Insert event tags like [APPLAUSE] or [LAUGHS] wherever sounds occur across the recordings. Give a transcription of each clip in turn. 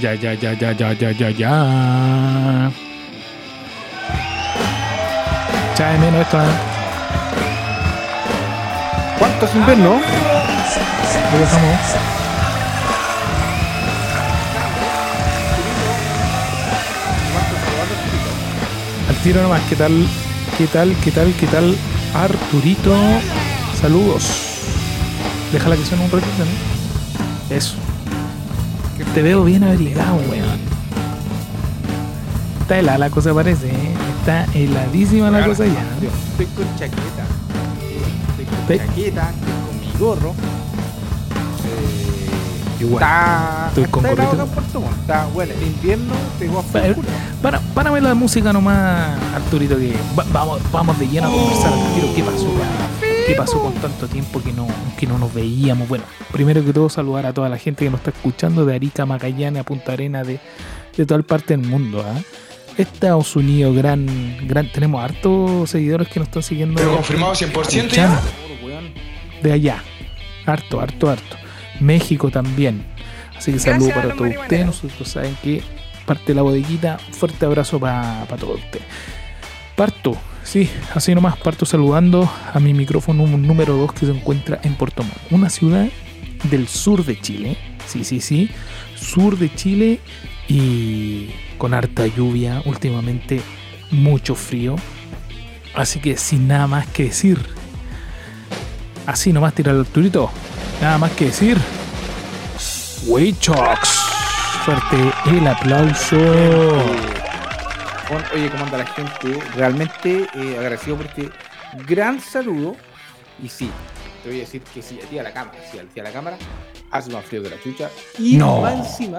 Ya, ya, ya, ya, ya, ya, ya, ya. Echa de menos esto. ¿eh? ¿Cuántos inverno? Lo dejamos. Al tiro nomás, ¿qué tal? ¿Qué tal? ¿Qué tal? ¿Qué tal? Arturito, saludos. Déjala que suene un ratito, ¿no? Eso. Te veo bien abrigado, weón. Está helada la cosa parece, ¿eh? Está heladísima la cosa ya. Estoy con chaqueta. Estoy con Te- chaqueta, estoy con mi gorro. Eh, Igual. Está, Estoy con está gorrito. Puerto. Está bueno, el invierno pegó a. Para, párame la música nomás, Arturito, que va- vamos, vamos de lleno a conversar al tiro. ¿Qué pasó? weón? ¿Qué pasó con tanto tiempo que no, que no nos veíamos? Bueno, primero que todo saludar a toda la gente que nos está escuchando de Arica, Magallanes, a Punta Arena, de, de toda parte del mundo. ¿ah? Estados Unidos, gran, gran, tenemos hartos seguidores que nos están siguiendo. Pero confirmado 100% escuchando ya. De allá. Harto, harto, harto. México también. Así que saludo para todos ustedes. Nosotros saben que parte de la bodeguita. Fuerte abrazo para todos ustedes. Parto, sí, así nomás parto saludando a mi micrófono número 2 que se encuentra en Puerto Montt, una ciudad del sur de Chile. Sí, sí, sí. Sur de Chile y con harta lluvia, últimamente mucho frío. Así que sin nada más que decir, Así nomás tirar el turito. Nada más que decir. Wichox. Fuerte el aplauso. Con- Oye, ¿cómo anda la gente? Realmente eh, agradecido por este gran saludo. Y sí, te voy a decir que sí, a ti a la cámara, sí, a a la cámara, hace más frío que la chucha. Y No. más encima,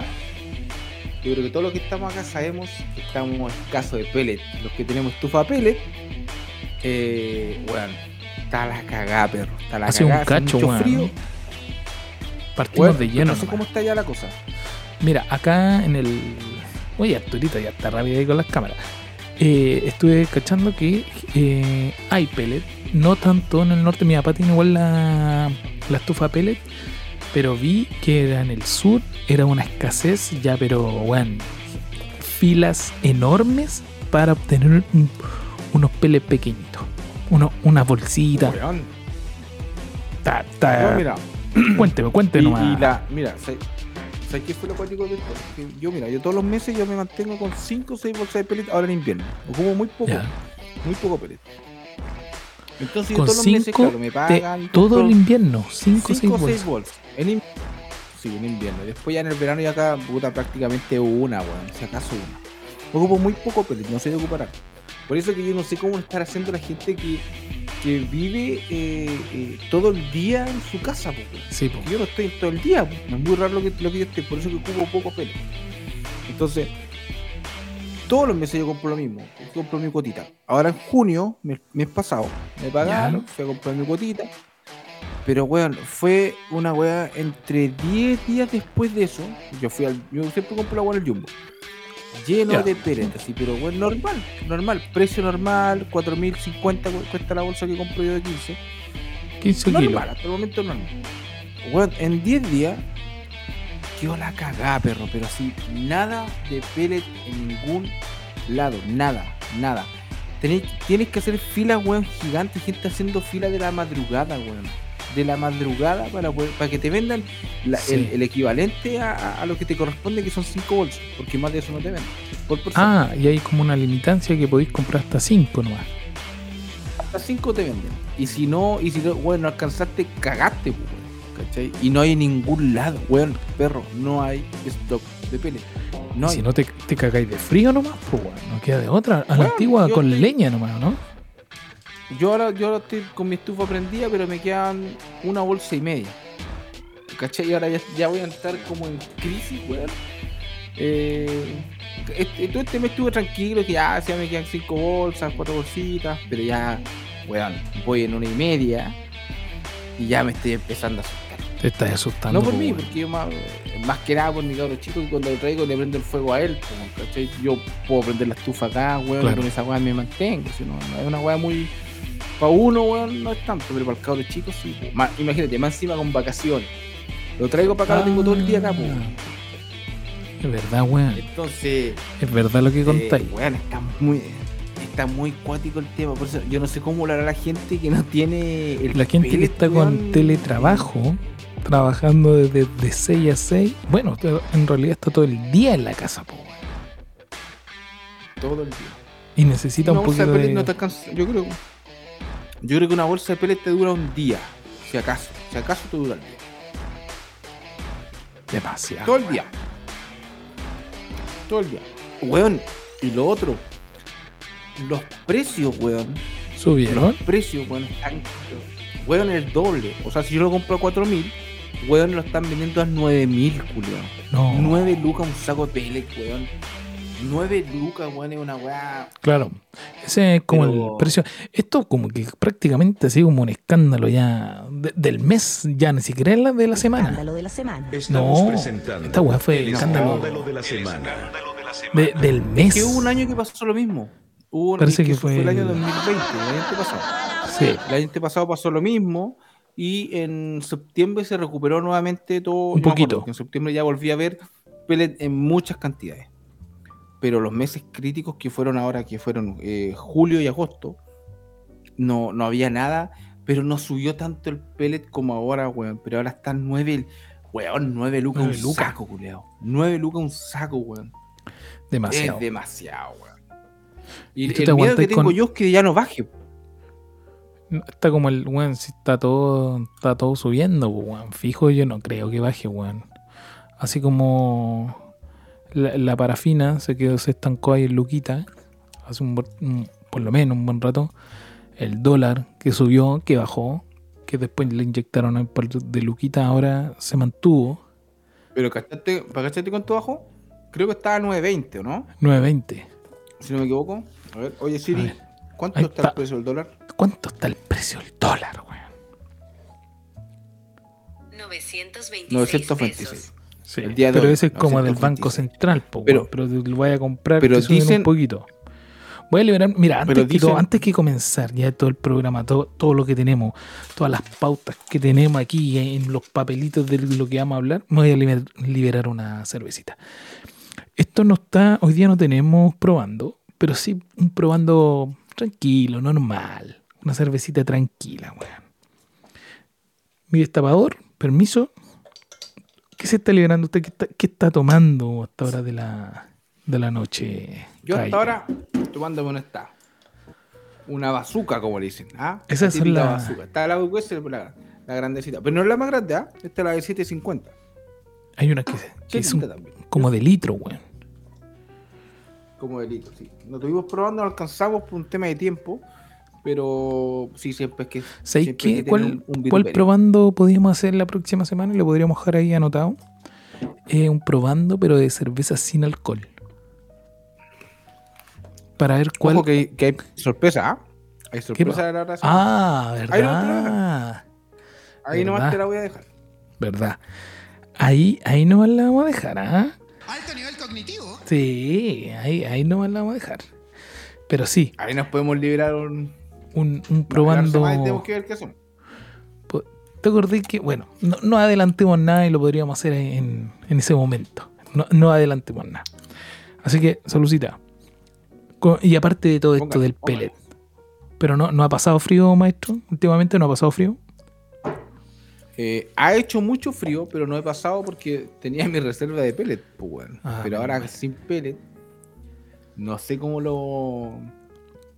yo creo que todos los que estamos acá sabemos que estamos escasos de pellet. Los que tenemos estufa pellet, eh, bueno, está la cagada, perro. Está la Hace un cacho, mucho weón. frío. Partimos Bueno, de lleno. no sé nomás. cómo está ya la cosa. Mira, acá en el. Oye, Arturito ya está rápido ahí con las cámaras. Eh, estuve cachando que eh, hay pellet. No tanto en el norte. Mi papá tiene igual la, la estufa pellet. Pero vi que era en el sur. Era una escasez ya, pero bueno. Filas enormes para obtener un- unos pellets pequeñitos. Uno, una bolsita. Ta- ta- No, mira, cuénteme, cuénteme Y, nomás. y la, mira, ¿sabes sabes qué fue lo cuático de esto? Que yo, mira, yo todos los meses yo me mantengo con 5 o 6 bolsas de pellet ahora en invierno. Ocupo muy poco, Ya. muy poco pellet. Entonces yo Con todos los meses, cinco claro, me pagan. todo el invierno. 5 o 6 5 o 6 bolsas. bolsas. En in- sí, en invierno. Después ya en el verano ya acá, puta, prácticamente una, weón. Si acaso una. Ocupo muy poco pellet, no sé de ocupar harto. Por eso que yo no sé cómo estar haciendo la gente que, que vive eh, eh, todo el día en su casa, po, weón. Sí, po. Yo no estoy todo el día, es muy raro lo que, lo que yo estoy, por eso que ocupo poco pelo. Entonces, todos los meses yo compro lo mismo, yo compro mi cuotita. Ahora en junio, mes, mes pasado, me pagaron, fui a comprar mi cuotita. Pero weón, fue una weá entre 10 días después de eso. Yo fui al. Yo siempre compro la weá en el jumbo. Lleno de peletas, así, pero weón, normal, normal, precio normal, 4.050 cu- cuesta la bolsa que compro yo de 15. 15 kilos. Normal, hasta el momento normal. Weón, en 10 días quedó la cagada, perro, pero así, nada de pellet en ningún lado, nada, nada. Tenéis, tienes que hacer filas, weón, gigantes, gente haciendo fila de la madrugada, weón. De la madrugada para, poder- para que te vendan la- Sí. el, el equivalente a, lo que te corresponde, que son 5 bolsas, porque más de eso no te venden. Por. Ah, y hay como una limitancia que podéis comprar hasta 5 nomás. hasta 5 te venden. Y si no, y si no, weón, no alcanzaste, cagaste, pues, weón. ¿Cachai? Y no hay ningún lado, weón, perro, no hay stock de pele. No si no te, te cagáis de frío nomás, pues bueno, no queda de otra. A la Bueno, antigua con estoy- leña nomás, ¿no? Yo ahora, yo ahora estoy con mi estufa prendida, pero me quedan una bolsa y media. ¿Cachai? Y ahora ya, ya voy a entrar como en crisis, weón. Eh, este, todo este mes estuve tranquilo, que ya, ya me quedan cinco bolsas, cuatro bolsitas, pero ya, weón, voy en una y media y ya me estoy empezando a asustar. Te estás asustando. No por mí, bueno. porque yo más, más que nada por mi cabro chico, que cuando lo traigo le prendo el fuego a él, ¿cachai? Yo puedo prender la estufa acá, weón, Claro. y con esa weá me mantengo, si no, no es una weá muy... Para uno, weón, no es tanto, pero para el cabro chico sí. Más- imagínate, más encima con vacaciones. Lo traigo para acá, lo tengo todo el día acá, po. Ah. Es verdad, weón. Entonces, Es verdad lo que eh, contáis. weón, está muy, está muy cuático el tema. Por eso yo no sé cómo lo hará la gente que no tiene el La gente que está weón. con teletrabajo, trabajando desde de 6 a 6, bueno, en realidad está todo el día en la casa, po, weón. todo el día. Y necesita un poquito de pellet de... no te alcanza. Yo creo, yo creo que una bolsa de pellet te dura un día, si acaso. Si acaso te dura el día. Demasiado. Todo el día. Todo el día. Weón, y lo otro. Los precios, weón. ¿Subieron? Los precios, weón, están. Weón, el doble. O sea, si yo lo compro a 4000, weón, lo están vendiendo a 9000, culiao. No. 9 lucas un saco de pellet, weón. 9 lucas, weón, es una weá. Claro. Ese es como Pero- el precio. Esto como que prácticamente ha sido como un escándalo ya de- del mes, ya ni siquiera es la de la semana. Escándalo de la semana. Estamos No, presentando esta weá fue el escándalo escándalo de la semana. de- del mes. Que hubo un año que pasó lo mismo. Hubo Parece que eso fue el año el- 2020, el año pasado. Sí. El año pasado pasó lo mismo y en septiembre se recuperó nuevamente todo. Un acuerdo poquito. que en septiembre ya volví a ver pellet en muchas cantidades. Pero los meses críticos que fueron ahora, que fueron eh, julio y agosto, no, no había nada, pero no subió tanto el pellet como ahora, weón. Pero ahora están nueve, weón, nueve lucas Nueve un lucas. saco, culeado. Nueve lucas un saco, weón. Demasiado. Es demasiado, weón. Y, ¿Y el te miedo que tengo con- yo es que ya no baje. Está como el weón, si está todo, está todo subiendo, weón. Fijo, yo no creo que baje, weón. Así como la, la parafina se quedó, se estancó ahí en Luquita, hace un, por lo menos un buen rato. El dólar que subió, que bajó, que después le inyectaron par de Luquita, ahora se mantuvo, Pero ¿cachaste, ¿para cacharte cuánto bajó? Creo que estaba a 9.20, ¿o no? 9.20. Si no me equivoco. A ver, oye Siri, ver. ¿cuánto está, está. el precio del dólar? ¿Cuánto está el precio del dólar, weón? 926 926. Sí, El día de pero hoy, ese es como del 926. Banco Central, po, Pero- pero lo voy a comprar pero te dicen- un poquito. Voy a liberar, mira, antes que, todo- antes que comenzar ya todo el programa, todo, todo lo que tenemos, todas las pautas que tenemos aquí en los papelitos de lo que vamos a hablar, me voy a liber- liberar una cervecita. Esto no está, hoy día no tenemos probando, pero sí un probando tranquilo, normal. Una cervecita tranquila, weón. Mi destapador, permiso. ¿Qué se está liberando usted? ¿Qué está, qué está tomando hasta hora de la, de la noche? Yo hasta Calle? ahora tomándome una está. Una bazuca, como le dicen. ¿ah? Esa es la- bazooka. Está la la, la grandecita. Pero no es la más grande, ¿ah? Esta es la de 750. Hay una que, que es un- como de litro, weón. Como de litro, sí. Lo tuvimos probando, no alcanzamos por un tema de tiempo. Pero sí, siempre es que. ¿Sabéis qué? ¿Cuál, un- un cuál probando podríamos hacer la próxima semana? Y lo podríamos dejar ahí anotado. Eh, un probando, pero de cerveza sin alcohol. Para ver cuál. Ojo que, que hay sorpresa, ¿ah? Hay sorpresa de la raza. Ah, Ahí verdad. Ahí nomás ¿verdad? te la voy a dejar. Verdad. Ahí, ahí nomás la vamos a dejar, ¿ah? Alto nivel cognitivo. Sí, ahí, ahí nomás la vamos a dejar. Pero sí, Ahí nos podemos liberar un. Un, un probando. Tenemos que ver qué hacemos. ¿Te acordé que, bueno, no, no adelantemos nada y lo podríamos hacer en, en ese momento? No, no adelantemos nada. Así que, saludcita. Y aparte de todo esto del pellet. Pero no, no ha pasado frío, maestro. Últimamente no ha pasado frío. Eh, ha hecho mucho frío, pero no he pasado porque tenía mi reserva de pellet, pues. Ah, pero ahora sin pellet, no sé cómo lo.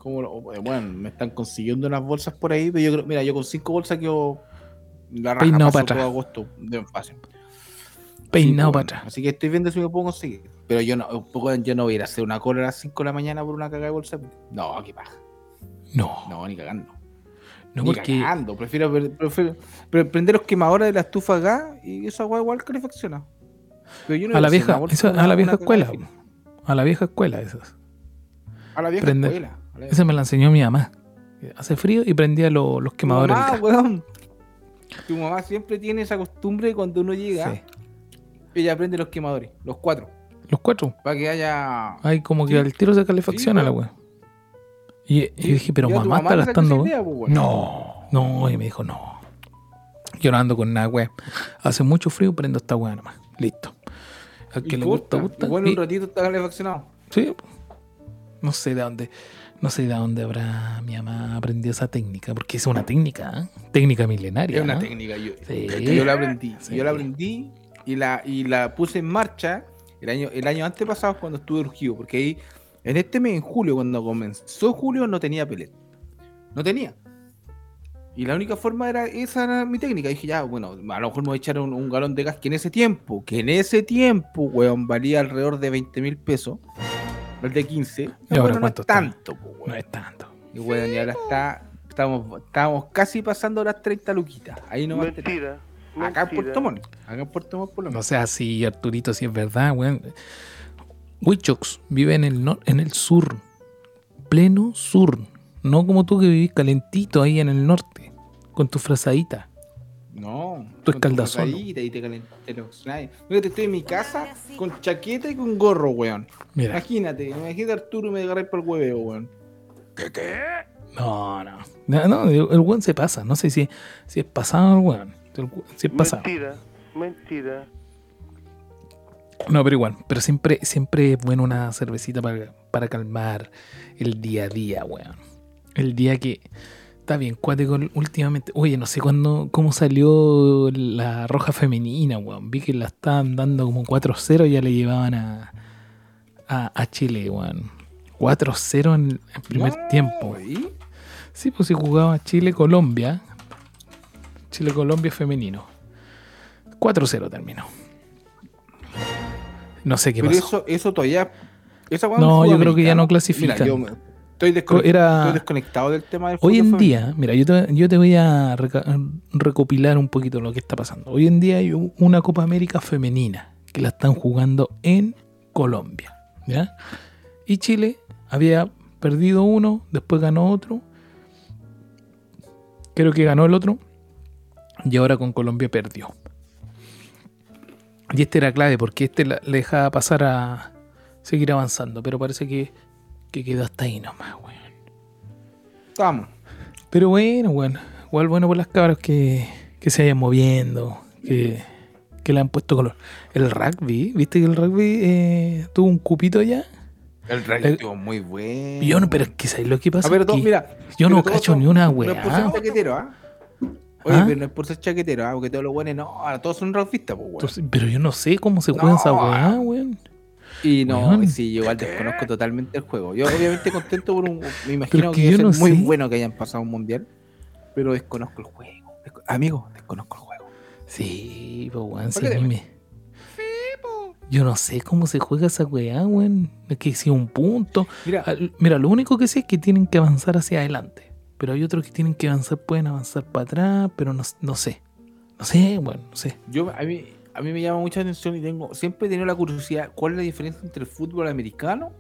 Eh, bueno, me están consiguiendo unas bolsas por ahí, pero yo creo, mira, yo con cinco bolsas que la raja Peinado para atrás. agosto de fácil. Peinado para atrás. Así que estoy viendo si me puedo conseguir. Pero yo no, un poco, yo no voy a ir a hacer una cola a las 5 de la mañana por una cagada de bolsa. No, qué paja. No, no, No, ni cagando. ni porque. cagando. Prefiero, prefiero, pre- prender los quemadores de la estufa a gas y esa agua igual calefacciona. Pero yo no A la vieja, a la vieja escuela. A la vieja escuela, esas. A la vieja Prender. escuela. A la- Esa me la enseñó mi mamá. Hace frío y prendía lo- los quemadores. mamá, weón. Tu mamá siempre tiene esa costumbre cuando uno llega, Sí. ella prende los quemadores, los cuatro, Los cuatro. para que haya... Ay, como que Sí. al tiro se calefacciona Sí, la weón. Y, y dije, pero mamá está gastando. idea, pues, weón. No, no, y me dijo, no. Yo no ando con nada, wea. Hace mucho frío, prendo esta wea nomás. Listo. Al que le gusta, gusta. Bueno, Y- un ratito está calefaccionado. Sí. No sé de dónde. No sé de dónde habrá mi mamá aprendido esa técnica, porque es una técnica, ¿eh? técnica milenaria. Es una técnica. Yo, Sí. que yo la aprendí. Sí. Yo la aprendí y la, y la puse en marcha el año, el año antepasado cuando estuve urgido. Porque ahí, en este mes, en julio, cuando comenzó julio, no tenía pellet. No tenía. Y la única forma era, esa era mi técnica. dije, ya, bueno, a lo mejor me voy a echar un, un galón de gas que en ese tiempo, que en ese tiempo, weón, valía alrededor de 20 mil pesos. El de 15. ¿Y ahora bueno, no cuánto es tanto, po. No es tanto. Y bueno, y ahora está, estamos, estamos casi pasando las 30 luquitas. Ahí no va a tener. Mentira. Acá en mentira. Puerto Montt. Acá en Puerto Montt por lo No menos. sé así, Arturito, si es verdad, weón. Wichox vive en el, nor- en el sur, pleno sur. No como tú que vivís calentito ahí en el norte, con tu frazadita. No. Tu escaldazón. Y te calenté los. Fíjate, estoy en mi casa con chaqueta y con gorro, weón. Mira, Imagínate, imagínate a Arturo y me agarré por el hueveo, weón. no, no. No, no, el weón se pasa. No sé si, si es pasado el weón. Si es pasado. Mentira. Mentira. No, pero igual. Pero siempre, siempre es bueno una cervecita para, para calmar el día a día, weón. El día que. Está bien, cuático últimamente. Oye, no sé cuándo, cómo salió la roja femenina, weón. Vi que la estaban dando como 4-0 y ya le llevaban a, a, a Chile, weón. 4-0 en el primer No, tiempo. ¿y? Sí, pues si jugaba Chile-Colombia. Chile-Colombia femenino. 4-0 terminó. No sé qué Pero pasó. eso, eso todavía. Esa No, yo creo que ya no clasifican. Mira, yo me- estoy, desconect- Era- estoy desconectado del tema del Hoy en femenino. día, mira, yo te, yo te voy a recopilar un poquito lo que está pasando. Hoy en día hay una Copa América femenina que la están jugando en Colombia. ¿ya? Y Chile había perdido uno, después ganó otro. Creo que ganó el otro. Y ahora con Colombia perdió. Y este era clave porque este la- le dejaba pasar a seguir avanzando. Pero parece que, que quedó hasta ahí nomás, weón. Vamos. Pero bueno, bueno. Igual bueno por las cabras que, que se vayan moviendo, que, que le han puesto color. El rugby, ¿viste que el rugby eh, tuvo un cupito ya? El rugby El- estuvo muy bueno. Yo no, pero es que ¿sabes lo que pasa? A ver, Es todo- que mira, yo no cacho son- ni una No es por ser weá. chaquetero, ¿ah? Oye, ¿Ah? pero no es por ser chaquetero, ¿ah? Porque todos los buenos, no, ahora todos son rugbyistas, pues, weón. Pero yo no sé cómo se juega No. esa weá, weón. Y no, weón. sí, yo igual desconozco totalmente el juego. Yo obviamente contento por un... Me imagino es que, no ser muy sé. bueno que hayan pasado un mundial, pero desconozco el juego. Desco- Amigo, desconozco el juego. Sí, pues weón, sí, ¿Por qué a mí te- me- Yo no sé cómo se juega esa weá, weón. Es que si un punto. Mira, Al- Mira, lo único que sé es que tienen que avanzar hacia adelante. Pero hay otros que tienen que avanzar, pueden avanzar para atrás, pero no, no sé. No sé, bueno, no sé. yo, a, mí, a mí me llama mucha atención y tengo siempre he tenido la curiosidad, ¿cuál es la diferencia entre el fútbol americano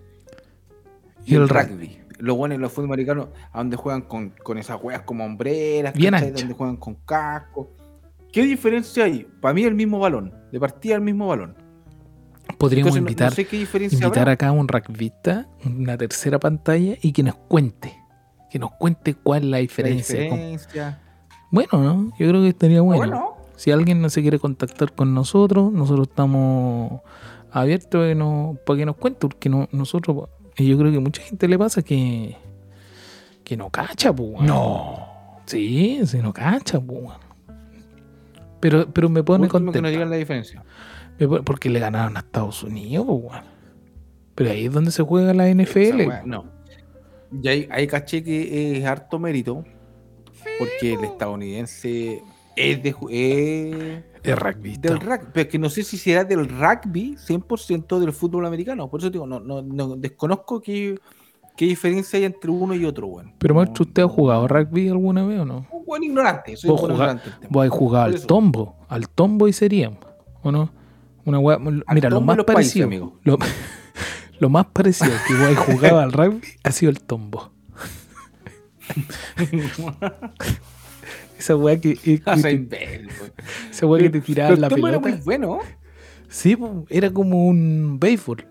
Y el rugby. Lo bueno en los fútbol americanos, a donde juegan con, con esas weas como hombreras, Bien donde juegan con casco. ¿Qué diferencia hay? Para mí el mismo balón, de partida el mismo balón. Podríamos Entonces, no- no, invitar, sé invitar acá a un rugbyista, una tercera pantalla, y que nos cuente. Que nos cuente cuál es la diferencia. Bueno, ¿no? Yo creo que estaría bueno. Bueno, Si alguien no se quiere contactar con nosotros, nosotros estamos abiertos no- para que nos cuente, porque no, nosotros, y yo creo que mucha gente le pasa que, que no cacha, pues. No. Sí, se no cacha, pues. Pero, pero me pone último que contento. nos digan la diferencia. Porque le ganaron a Estados Unidos, pues. Pero ahí es donde se juega la Esa NFL. wea, no. Y ahí, ahí caché que es harto mérito, porque el estadounidense es, de, es Es rugby. del rugby, pero es que no sé si será del rugby 100% del fútbol americano. Por eso digo, no, no, no desconozco qué, qué diferencia hay entre uno y otro, bueno. Pero maestro, ¿usted ha jugado rugby alguna vez o no? Un buen ignorante, soy Vos un buen jugá- ignorante. Vos jugado al tombo, al tombo y seríamos, ¿o no? Una wea- mira, lo más países, parecido, amigo. lo, [LAUGHS] lo más parecido que vos jugado al rugby ha sido el tombo. [LAUGHS] [LAUGHS] Esa weá que, Ah, que esa weá que te tiraba Pero la el tombo era pelota. muy bueno. Sí, era como un béisbol.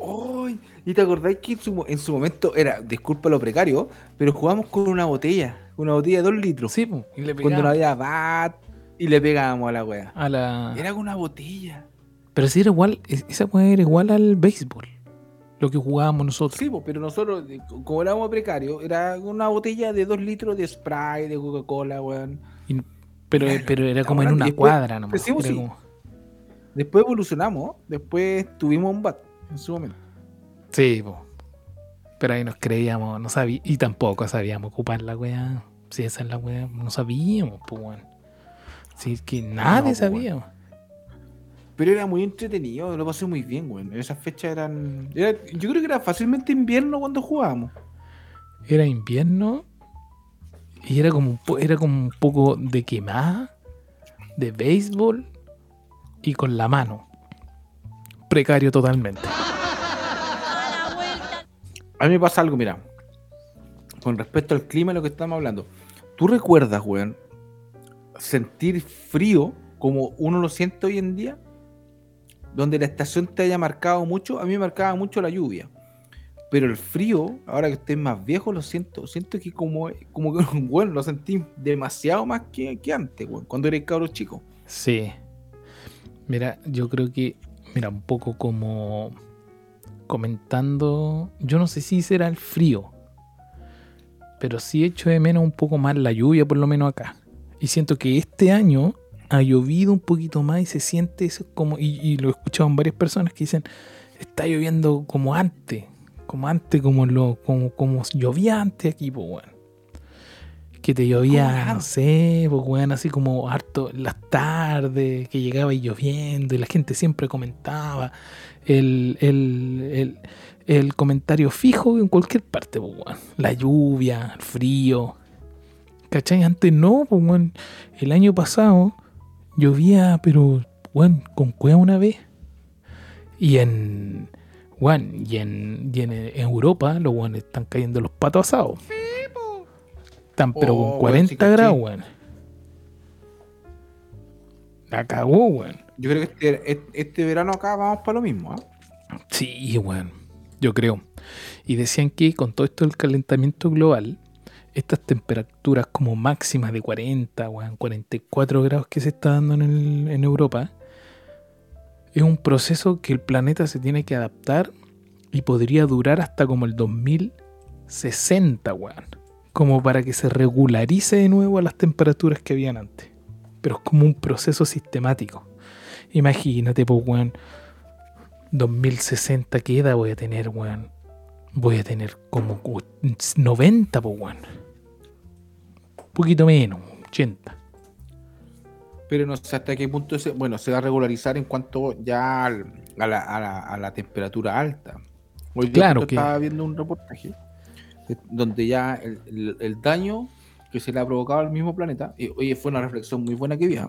Ay, ¿Y te acordáis que en su, mo- en su momento era, disculpa lo precario, pero jugamos con una botella, una botella de dos litros. Sí, po, y le cuando no había bat y le pegábamos a la wea. a la Era con una botella. Pero si era igual, es- esa weá era igual al béisbol. Lo que jugábamos nosotros. Sí, pero nosotros, como éramos precarios, era una botella de dos litros de Sprite, de Coca-Cola, weón. Pero, Claro, pero era como en una después cuadra nomás. sí. como- Después evolucionamos, después tuvimos un bat en su momento. Sí, po. Pero ahí nos creíamos, no sabíamos, y tampoco sabíamos ocupar la weá. Si esa es la weá, no sabíamos, pues weón. Si es que nadie po, sabíamos. Pero era muy entretenido, lo pasé muy bien, weón. Esas fechas eran. era- yo creo que era fácilmente invierno cuando jugábamos. Era invierno y era como, era como un poco de quemada, de béisbol y con la mano. Precario totalmente. A mí me pasa algo, mira. Con respecto al clima, lo que estamos hablando. ¿Tú recuerdas, weón, sentir frío como uno lo siente hoy en día? Donde la estación te haya marcado mucho. A mí me marcaba mucho la lluvia. Pero el frío, ahora que estoy más viejo, lo siento. Siento que como, como que, [LAUGHS] bueno, lo sentí demasiado más que, que antes, weón, cuando era cabro chico. Sí. Mira, yo creo que, mira, un poco como comentando, yo no sé si será el frío, pero sí echo de menos un poco más la lluvia, por lo menos acá. Y siento que este año ha llovido un poquito más y se siente eso como, y, y lo he escuchado en varias personas que dicen, está lloviendo como antes, como antes, como lo, como, como llovía antes aquí, pues bueno. Que te llovía, ¿Cómo no sé, pues weón, así como harto las tardes, que llegaba y lloviendo, y la gente siempre comentaba el, el, el, el comentario fijo en cualquier parte, pues weón. La lluvia, el frío. ¿Cachai? Antes no, pues weón. El año pasado llovía, pero weón, con cueva una vez. Y en. Weón, y en, y en Europa los weones están cayendo los patos asados. Están pero Oh, con weón, 40 sí, caché. grados, weón. La cagó, weón. Yo creo que este, este- este verano acá vamos para lo mismo, ¿ah? Sí, weón. Yo creo. Y decían que con todo esto del calentamiento global, estas temperaturas como máximas de 40, weón, 44 grados que se está dando en, Europa, es un proceso que el planeta se tiene que adaptar y podría durar hasta como el 2060, weón. Como para que se regularice de nuevo a las temperaturas que habían antes. Pero es como un proceso sistemático. Imagínate, pues, weón. 2060, ¿qué edad voy a tener, weón? Voy a tener como cu- 90, pues, weón. Poquito menos, 80. Pero no sé hasta qué punto se, bueno, se va a regularizar en cuanto ya al- a, la, a la- a la temperatura alta. Hoy Claro que- estaba viendo un reportaje eh, donde ya el, el- el daño que se le ha provocado al mismo planeta, y oye, fue una reflexión muy buena que vi. ¿ah?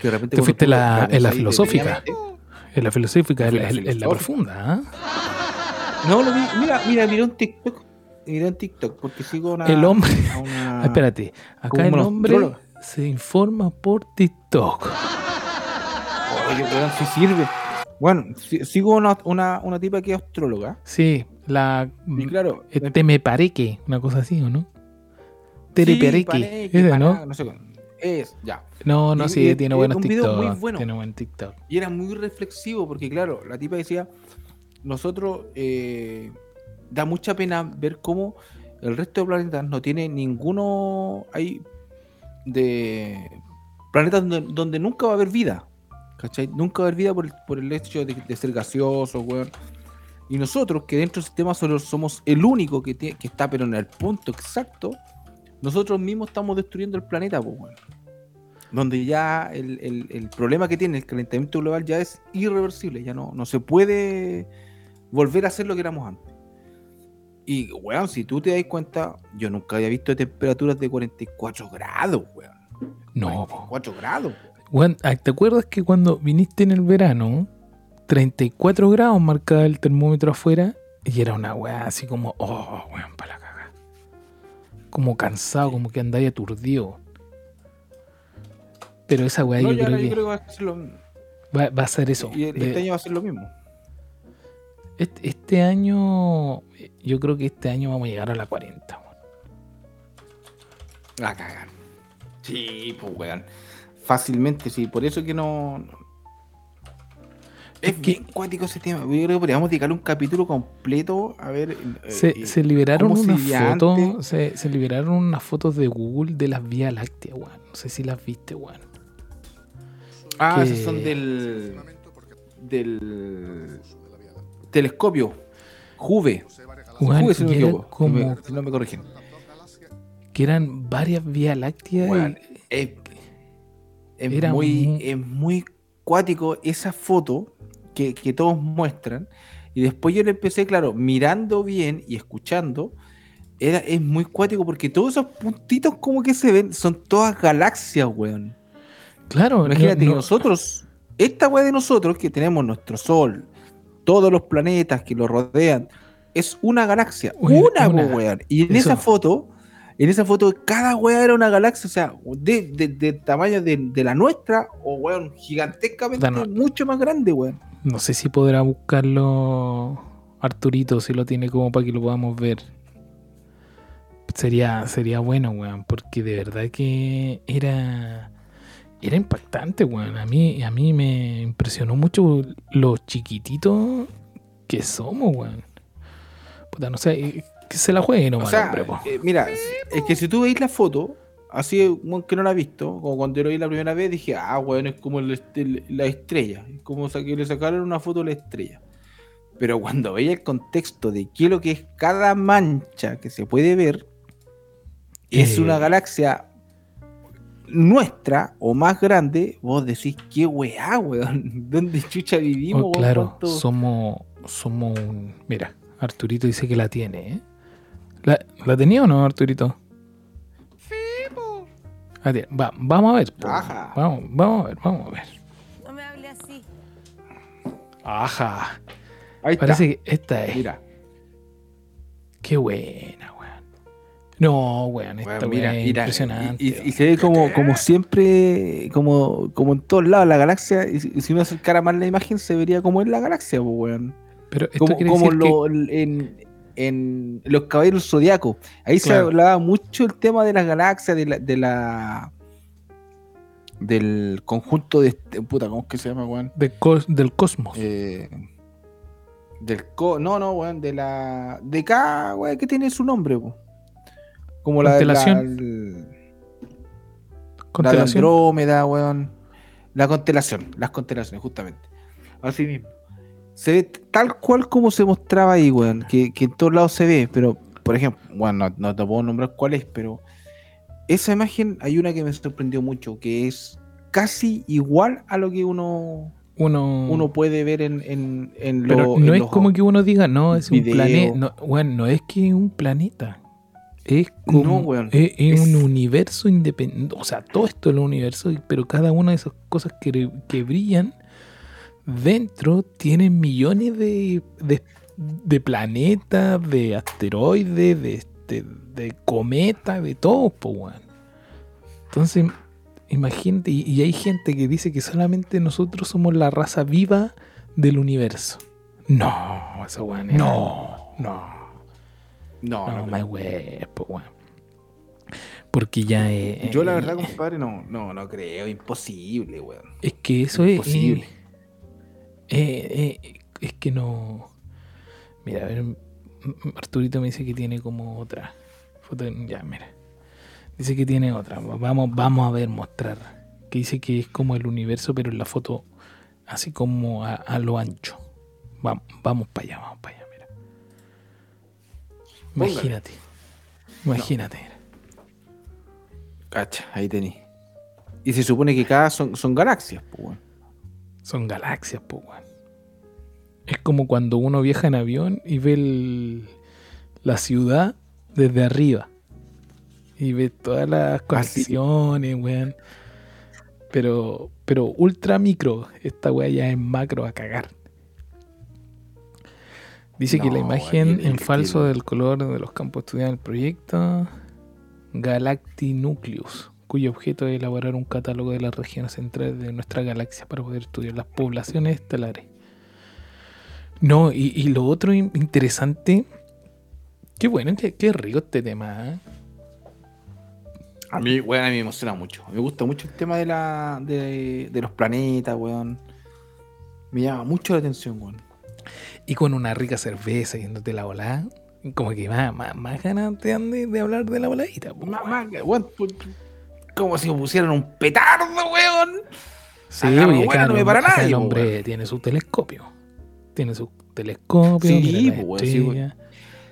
Que de repente Te fuiste la- en la filosófica. En la filosófica, en la, en profunda, ¿ah? No, lo vi, mira, mira, miré un TikTok. Miré un TikTok porque sigo una. El hombre. una- [LAUGHS] espérate, acá el hombre se informa por TikTok. Oye, weón, sí sirve. Bueno, si- sigo una, una, una tipa que es astróloga. Sí, la Y claro, eh, Teme Pareque, una cosa así, ¿o no? Tere Sí, ese, Paná, ¿no? sé. Es, ya. No, no, Y- sí, y- tiene buenos TikTok. muy bueno. Tiene buen TikTok. Y era muy reflexivo porque, claro, la tipa decía, nosotros eh, da mucha pena ver cómo el resto de planetas no tiene ninguno hay de planetas donde, donde nunca va a haber vida. ¿Cachai? Nunca va a haber vida por por el hecho de, ser gaseoso, weón. Y nosotros, que dentro del sistema solar somos el único que, tie- que está, pero en el punto exacto, nosotros mismos estamos destruyendo el planeta, pues. Donde ya el, el- el problema que tiene el calentamiento global ya es irreversible, ya no, no se puede volver a hacer lo que éramos antes. Y, weón, si tú te das cuenta, yo nunca había visto temperaturas de 44 grados, weón. No, po. 44 grados. weón. Weón, ah, ¿te acuerdas que cuando viniste en el verano, 34 grados marcaba el termómetro afuera y era una weá así como, oh, weón, para la caga. Como cansado, como que andáis aturdido. Pero esa weá No, yo, creo yo que creo que va a ser lo va, va a ser eso. Y de- este año va a ser lo mismo. este, este año, yo creo que este año vamos a llegar a la 40. weón. A cagar. Sí, pues weón. Fácilmente, sí. Por eso que no. Es que- bien cuático ese tema. Yo creo que podríamos dedicarle un capítulo completo a ver. eh, Se, eh, se liberaron unas fotos, se, se liberaron unas fotos de Google de las vías lácteas, weón. No sé si las viste, weón. Ah, que- esos son del. del. telescopio. Juve. Juve, si no me equivoco. como Si me- si no me corrigen. que eran varias vías lácteas. es, es Era muy, mu- es muy cuático esa foto que, que todos muestran. Y después yo le empecé, claro, mirando bien y escuchando. Era, es muy cuático porque todos esos puntitos como que se ven son todas galaxias, weón. claro, no- Imagínate no- que nosotros, esta weá de nosotros que tenemos nuestro sol, todos los planetas que lo rodean, es una galaxia. Una, una. weón. Y en Eso. esa foto, en esa foto, cada weá era una galaxia, o sea, de, de- de tamaño de, de la nuestra, o weón, gigantescamente mucho más grande, weón. No sé si podrá buscarlo Arturito, si lo tiene como para que lo podamos ver. Sería, sería bueno, weón, porque de verdad que era, era impactante, weón. A mí, a mí me impresionó mucho lo chiquititos que somos, weón. Puta, no sé, eh, que se la juegue O nomás, sea, hombre, po. eh, mira, es que si tú veis la foto, así weón, que no la he visto, como cuando yo lo vi la primera vez, dije, ah, weón, es como el est- el- la estrella, es como que le sacaron una foto de la estrella. Pero cuando veis el contexto de qué es lo que es cada mancha que se puede ver, es Eh. una galaxia nuestra o más grande, vos decís, qué weá, weón, [LAUGHS] ¿dónde chucha vivimos? Oh, weón? claro, ¿Cuánto- somos, somos un... Mira, Arturito dice que la tiene, ¿eh? ¿La, ¿la tenía o no, Arturito? Ah, tiene. Va, vamos a ver. po. Ajá. Vamos, vamos a ver, vamos a ver. No me hable así. Ajá. Ahí está. Parece que esta es. Mira, Qué buena, weón. No, weón, esta Weón, weá mira, es mira, impresionante. Y, y- y se ve como, como siempre, como, como en todos lados la galaxia. Y si, uno acercara más la imagen, se vería como en la galaxia, pues, weón. Pero esto Como, como decir que- lo- en, en los caballeros zodiacos. Ahí se hablaba mucho el tema de las galaxias, de la, de la del conjunto de este- puta, ¿cómo es que se llama, weón? de cos- del cosmos. Eh, del co no, no, weón, de la. De cada weón que tiene su nombre, po. Como la, la, Constelación. el- la de Constelación. Andrómeda, weón. La constelación, las constelaciones, justamente. Así mismo. Se ve tal cual como se mostraba ahí, weón. Que, que en todos lados se ve, pero, por ejemplo, bueno, no, no te puedo nombrar cuál es, pero esa imagen hay una que me sorprendió mucho, que es casi igual a lo que uno, Uno, uno puede ver en, en, en pero lo- no en es los- como que uno diga, no, es un planeta. No, weón, no es que es un planeta. Es como No, weón, es, es es- un universo independiente. O sea, todo esto es un universo, pero cada una de esas cosas que, que brillan dentro tienen millones de, de, de planetas, de asteroides, de, de, de cometas, de todo, po, weón. Entonces, imagínate, y, y hay gente que dice que solamente nosotros somos la raza viva del universo. No, eso weón. No. no. No, No, no, my way, po, weón. Porque ya es. Yo la verdad, compadre, no, no, no creo, imposible, weón. Es que eso es. Imposible. eh, eh, eh, es que no. Mira, a ver. Arturito me dice que tiene como otra. Foto, ya, mira. Dice que tiene otra. Vamos, vamos a ver, mostrar. Que dice que es como el universo, pero en la foto así como a, a lo ancho. Vamos, vamos para allá, vamos para allá. Imagínate. Imagínate. Cacha, ahí tení. Y se supone que cada son, son galaxias, pues. Son galaxias, pues. Es como cuando uno viaja en avión y ve el- la ciudad desde arriba. Y ve todas las conexiones, weón. Pero, pero ultra micro. Esta weá ya es macro a cagar. Dice que la imagen el- el- en falso el- del color de los campos estudiados en el proyecto Galactinucleus, cuyo objeto es elaborar un catálogo de las regiones centrales de nuestra galaxia para poder estudiar las poblaciones estelares. No, y, y lo otro in- interesante, qué bueno, qué, qué rico este tema. ¿eh? A mí, weón, a mí me emociona mucho. Me gusta mucho el tema de la de, de los planetas, weón. Me llama mucho la atención, weón. Y con una rica cerveza yéndote la volada. Como que más, más, más ganas te dan de, de hablar de la voladita. como si me pusieran un petardo, weón. Sí, Acá, oye, bueno, no me para nadie, El hombre weón. tiene su telescopio. Tiene su telescopio. Sí, weón, sí.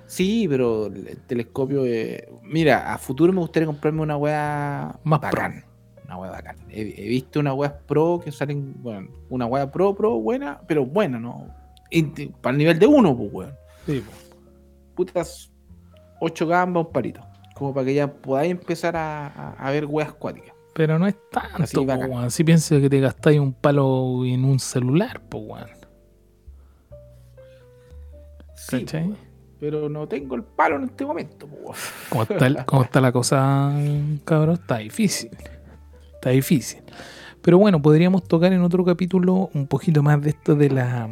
Sí, pero el telescopio. eh, Mira, a futuro me gustaría comprarme una weá Más bacán. Una weá bacán. He, he visto una weá pro que salen, bueno, una weá pro, pro, buena, pero buena, ¿no? Para el nivel de uno, pues, weón. Sí, po. Putas, ocho gambas, un palito. Como para que ya podáis empezar a, a- a ver weas acuáticas. Pero no es tanto, Así, po, weón. Si piensas que te gastáis un palo en un celular, pues, weón. Sí, ¿Cachai? pues, pero no tengo el palo en este momento, pues, weón. ¿Cómo está, el- [LAUGHS] cómo está la cosa, cabrón? Está difícil. Está difícil. Pero bueno, podríamos tocar en otro capítulo un poquito más de esto de la,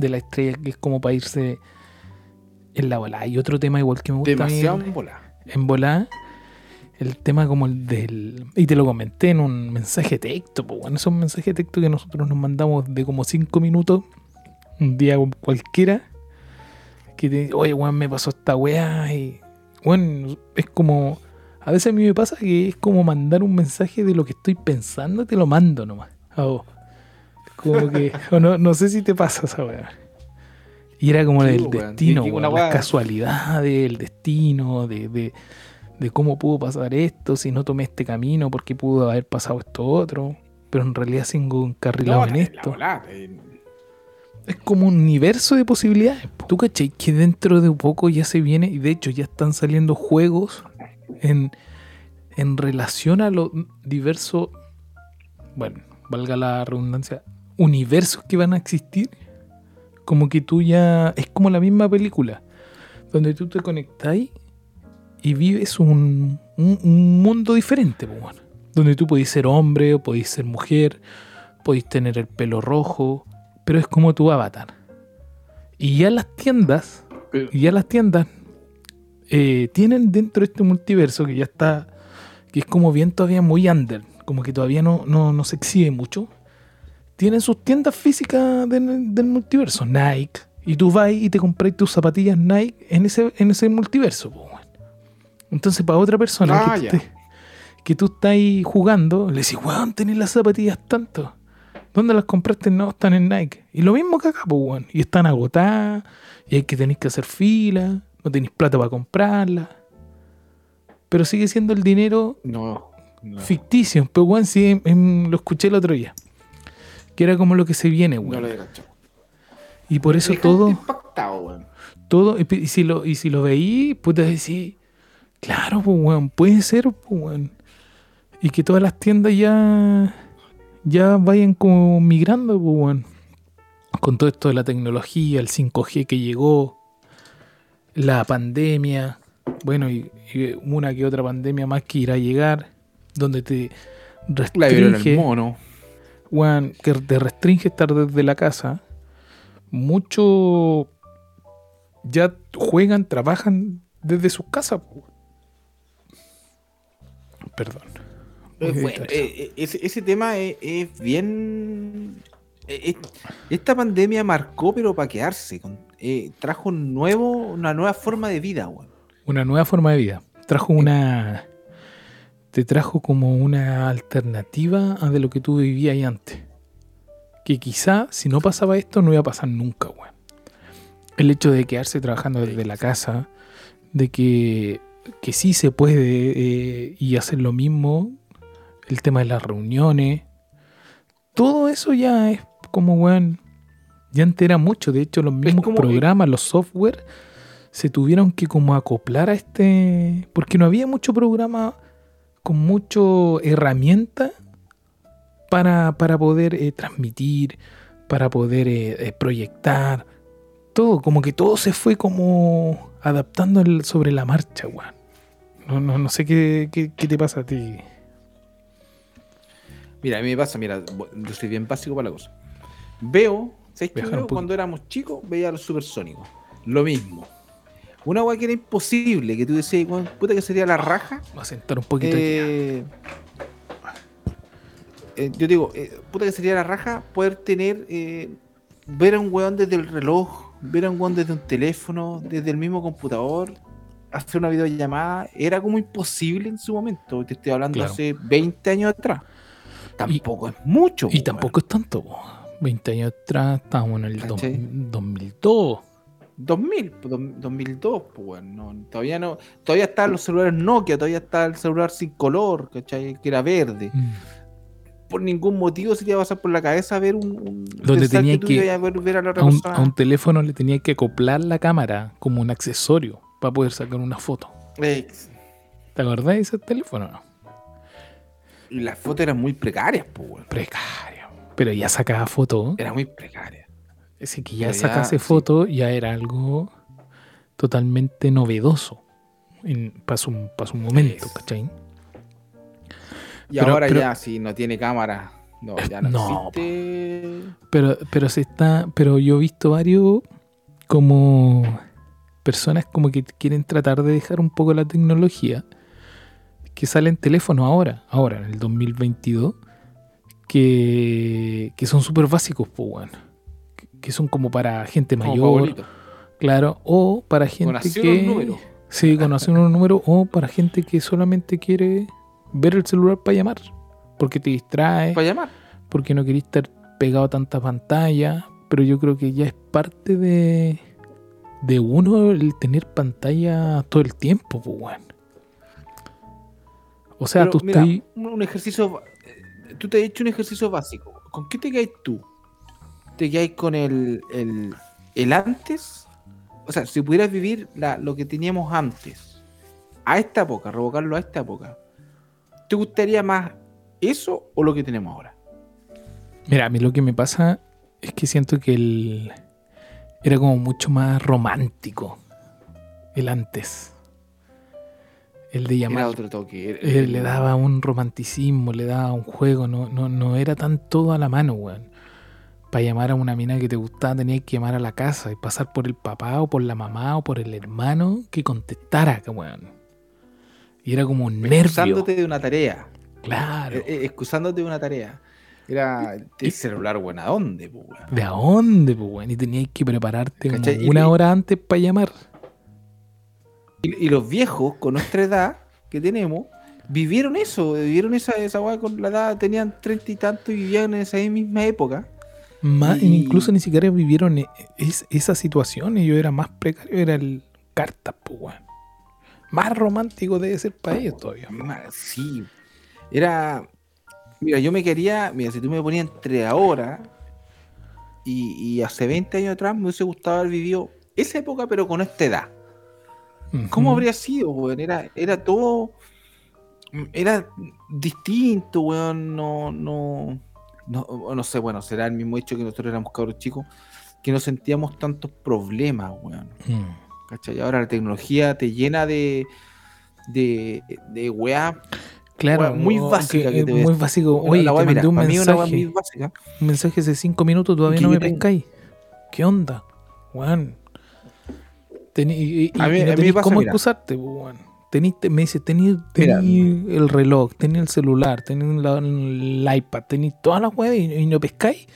de la estrella, que es como para irse en la bola. Hay otro tema igual que me gusta Demasiado en- bola. en volada. El tema como el del... Y te lo comenté en un mensaje texto, pues bueno, esos mensajes de texto que nosotros nos mandamos de como 5 minutos, un día cualquiera, que te oye, weón, me pasó esta weá y... Bueno, es como... A veces a mí me pasa que es como mandar un mensaje de lo que estoy pensando, te lo mando nomás. A vos. Como que... o no, no sé si te pasa esa weá. Y era como Sí, el destino, weón, las weá- casualidades, el destino, de, de, de cómo pudo pasar esto, si no tomé este camino, porque pudo haber pasado esto otro. Pero en realidad sigo encarrilado No, en la- la esto. Es como un universo de posibilidades. po. ¿Tú cachai? Que dentro de un poco ya se viene, y de hecho ya están saliendo juegos en, en relación a los diversos, bueno, valga la redundancia, universos que van a existir. Como que tú ya, es como la misma película, donde tú te conectáis y vives un, un- un mundo diferente, po, bueno. donde tú podéis ser hombre o podéis ser mujer, podéis tener el pelo rojo, pero es como tu avatar. Y ya las tiendas, y ya las tiendas eh, tienen dentro de este multiverso que ya está, que es como bien todavía muy under, como que todavía no, no, no se exhibe mucho. Tienen sus tiendas físicas del, del multiverso, Nike. Y tú vas y te compras tus zapatillas Nike en ese, en ese multiverso. po. Entonces, para otra persona Ah, que, tú que estás ahí jugando, le decís, weón, tenés las zapatillas tanto. ¿Dónde las compraste? No, están en Nike. Y lo mismo que acá, pues, weón. Y están agotadas. Y hay que tenéis que hacer fila. No tenéis plata para comprarlas. Pero sigue siendo el dinero No. no. ficticio. Pero, weón, sí, em- em, lo escuché el otro día. Que era como lo que se viene, No weón. lo he cachado. y por eso todo, impactado, weón. todo, y si lo, y si lo veí, puta decir, claro, pues, weón, puede ser, pues, weón. Y que todas las tiendas ya, ya vayan como migrando, pues, weón. Con todo esto de la tecnología, el 5G que llegó, la pandemia, bueno, y, y una que otra pandemia más que irá a llegar, donde te La restringe, mono. Weón, que te restringe estar desde la casa, muchos ya juegan, trabajan desde sus casas. Perdón. Eh, bueno, eh, eh, ese, ese tema es, es bien. eh, eh, esta pandemia marcó, pero para quedarse. eh, trajo un nuevo, una nueva forma de vida, weón. Una nueva forma de vida. Trajo una. Te trajo como una alternativa a de lo que tú vivías ahí antes. Que quizá, si no pasaba esto, no iba a pasar nunca, weón. El hecho de quedarse trabajando desde la casa, de que, que sí se puede eh, y hacer lo mismo, el tema de las reuniones, todo eso ya es como, weón, ya antes era mucho. De hecho, los mismos programas, los software, se tuvieron que como acoplar a este, porque no había mucho programa con mucho herramienta para, para poder eh, transmitir, para poder eh, eh, proyectar, todo, como que todo se fue como adaptando el- sobre la marcha, weón. No, no, no sé qué, qué, qué te pasa a ti. Mira, a mí me pasa, mira, yo soy bien básico para la cosa. Veo, ¿sabes qué. Cuando éramos chicos, veía los supersónicos. Lo mismo. Una weá que era imposible, que tú decías, weón, puta que sería la raja. Voy a sentar un poquito aquí. Eh, eh, yo digo, eh, puta que sería la raja poder tener eh, ver a un weón desde el reloj, ver a un weón desde un teléfono, desde el mismo computador, hacer una videollamada, era como imposible en su momento. Te estoy hablando Claro. hace 20 años atrás. Tampoco es mucho. Y po, tampoco es tanto. po. 20 años atrás estábamos en el dos- ¿Cachai? 2002. 2000, pues, dos- 2002, pues, no, todavía no, todavía estaban los celulares Nokia, todavía está el celular sin color, ¿cachai? Que era verde. Mm. Por ningún motivo se te iba a pasar por la cabeza ver un, un Donde tenía que- a ver, ver a la A un, a un teléfono le tenía que acoplar la cámara como un accesorio para poder sacar una foto. ¿Te acordás de ese teléfono? No. y las fotos eran muy precarias, pues, weón. Precario. Pero ya sacaba foto. Era muy precaria. Ese que ya Pero ya, sacase sí. foto ya era algo totalmente novedoso para su, pa' su momento, Es. ¿cachai? Y Pero- ahora pero- ya, si no tiene cámara, no, ya no, No, existe. Pero, pero se está, pero yo he visto varios como personas como que quieren tratar de dejar un poco la tecnología que salen teléfonos ahora, ahora en el 2022, que, que son súper básicos, pues bueno, que, son como para gente mayor, claro, o para gente que unos números. sí, con así unos números, o para gente que solamente quiere ver el celular para llamar, porque te distrae Para llamar. porque no quería estar pegado a tanta pantalla, pero yo creo que ya es parte de, de uno el tener pantalla todo el tiempo, pues, weón. O sea, Pero tú mira, estás... un, un ejercicio. eh, Tú te has hecho un ejercicio básico. ¿Con qué te quedas tú? ¿Te quedas con el, el, el antes? O sea, si pudieras vivir la- lo que teníamos antes, a esta época, revocarlo a esta época, ¿te gustaría más eso o lo que tenemos ahora? Mira, a mí lo que me pasa es que siento que el... Era como mucho más romántico el antes. El de llamar. Era otro toque. era- Eh, le daba un romanticismo, le daba un juego, no, no, no era tan todo a la mano, weón. Para llamar a una mina que te gustaba tenías que llamar a la casa y pasar por el papá o por la mamá o por el hermano que contestara, weón. Y era como un nervio. Excusándote de una tarea. Claro. Eh, eh, excusándote de una tarea. Era el celular, buena dónde, po, weón? ¿De a dónde, weón? Y tenías que prepararte como una hora antes para llamar. Y, y los viejos, con nuestra edad que tenemos, vivieron eso, vivieron esa, esa weá con la edad, tenían treinta y tanto y vivían en esa misma época. Más, Y- Incluso ni siquiera vivieron e- es- esa situación. Ellos era más precario, era el carta, pues, weón. Más romántico debe ser para ellos todavía. Sí, era. Mira, yo me quería. Mira, si tú me ponías entre ahora y, y hace 20 años atrás, me hubiese gustado haber vivido esa época, pero con esta edad. ¿Cómo habría sido, weón? Era, era todo. Era distinto, weón. No, no. No, no sé, bueno, será el mismo hecho que nosotros éramos cabros chicos, que no sentíamos tantos problemas, weón. Mm. ¿Cachai? Ahora la tecnología te llena de. de. de weá. Claro, Weá, muy básica que te a muy decir. básico. Oye, la te weá, mira, mandé un mí una weá mensaje, un mensaje hace cinco minutos, todavía Que no me pescáis. ¿Qué onda? Weón. Tení- y, y- A mí- y a no mí me tenís pasa, cómo mira. excusarte, pues, weón. Tení- te- me dice, tení, tení el reloj, tení el celular, tení la- el iPad, tení todas las weas y, y no pescáis.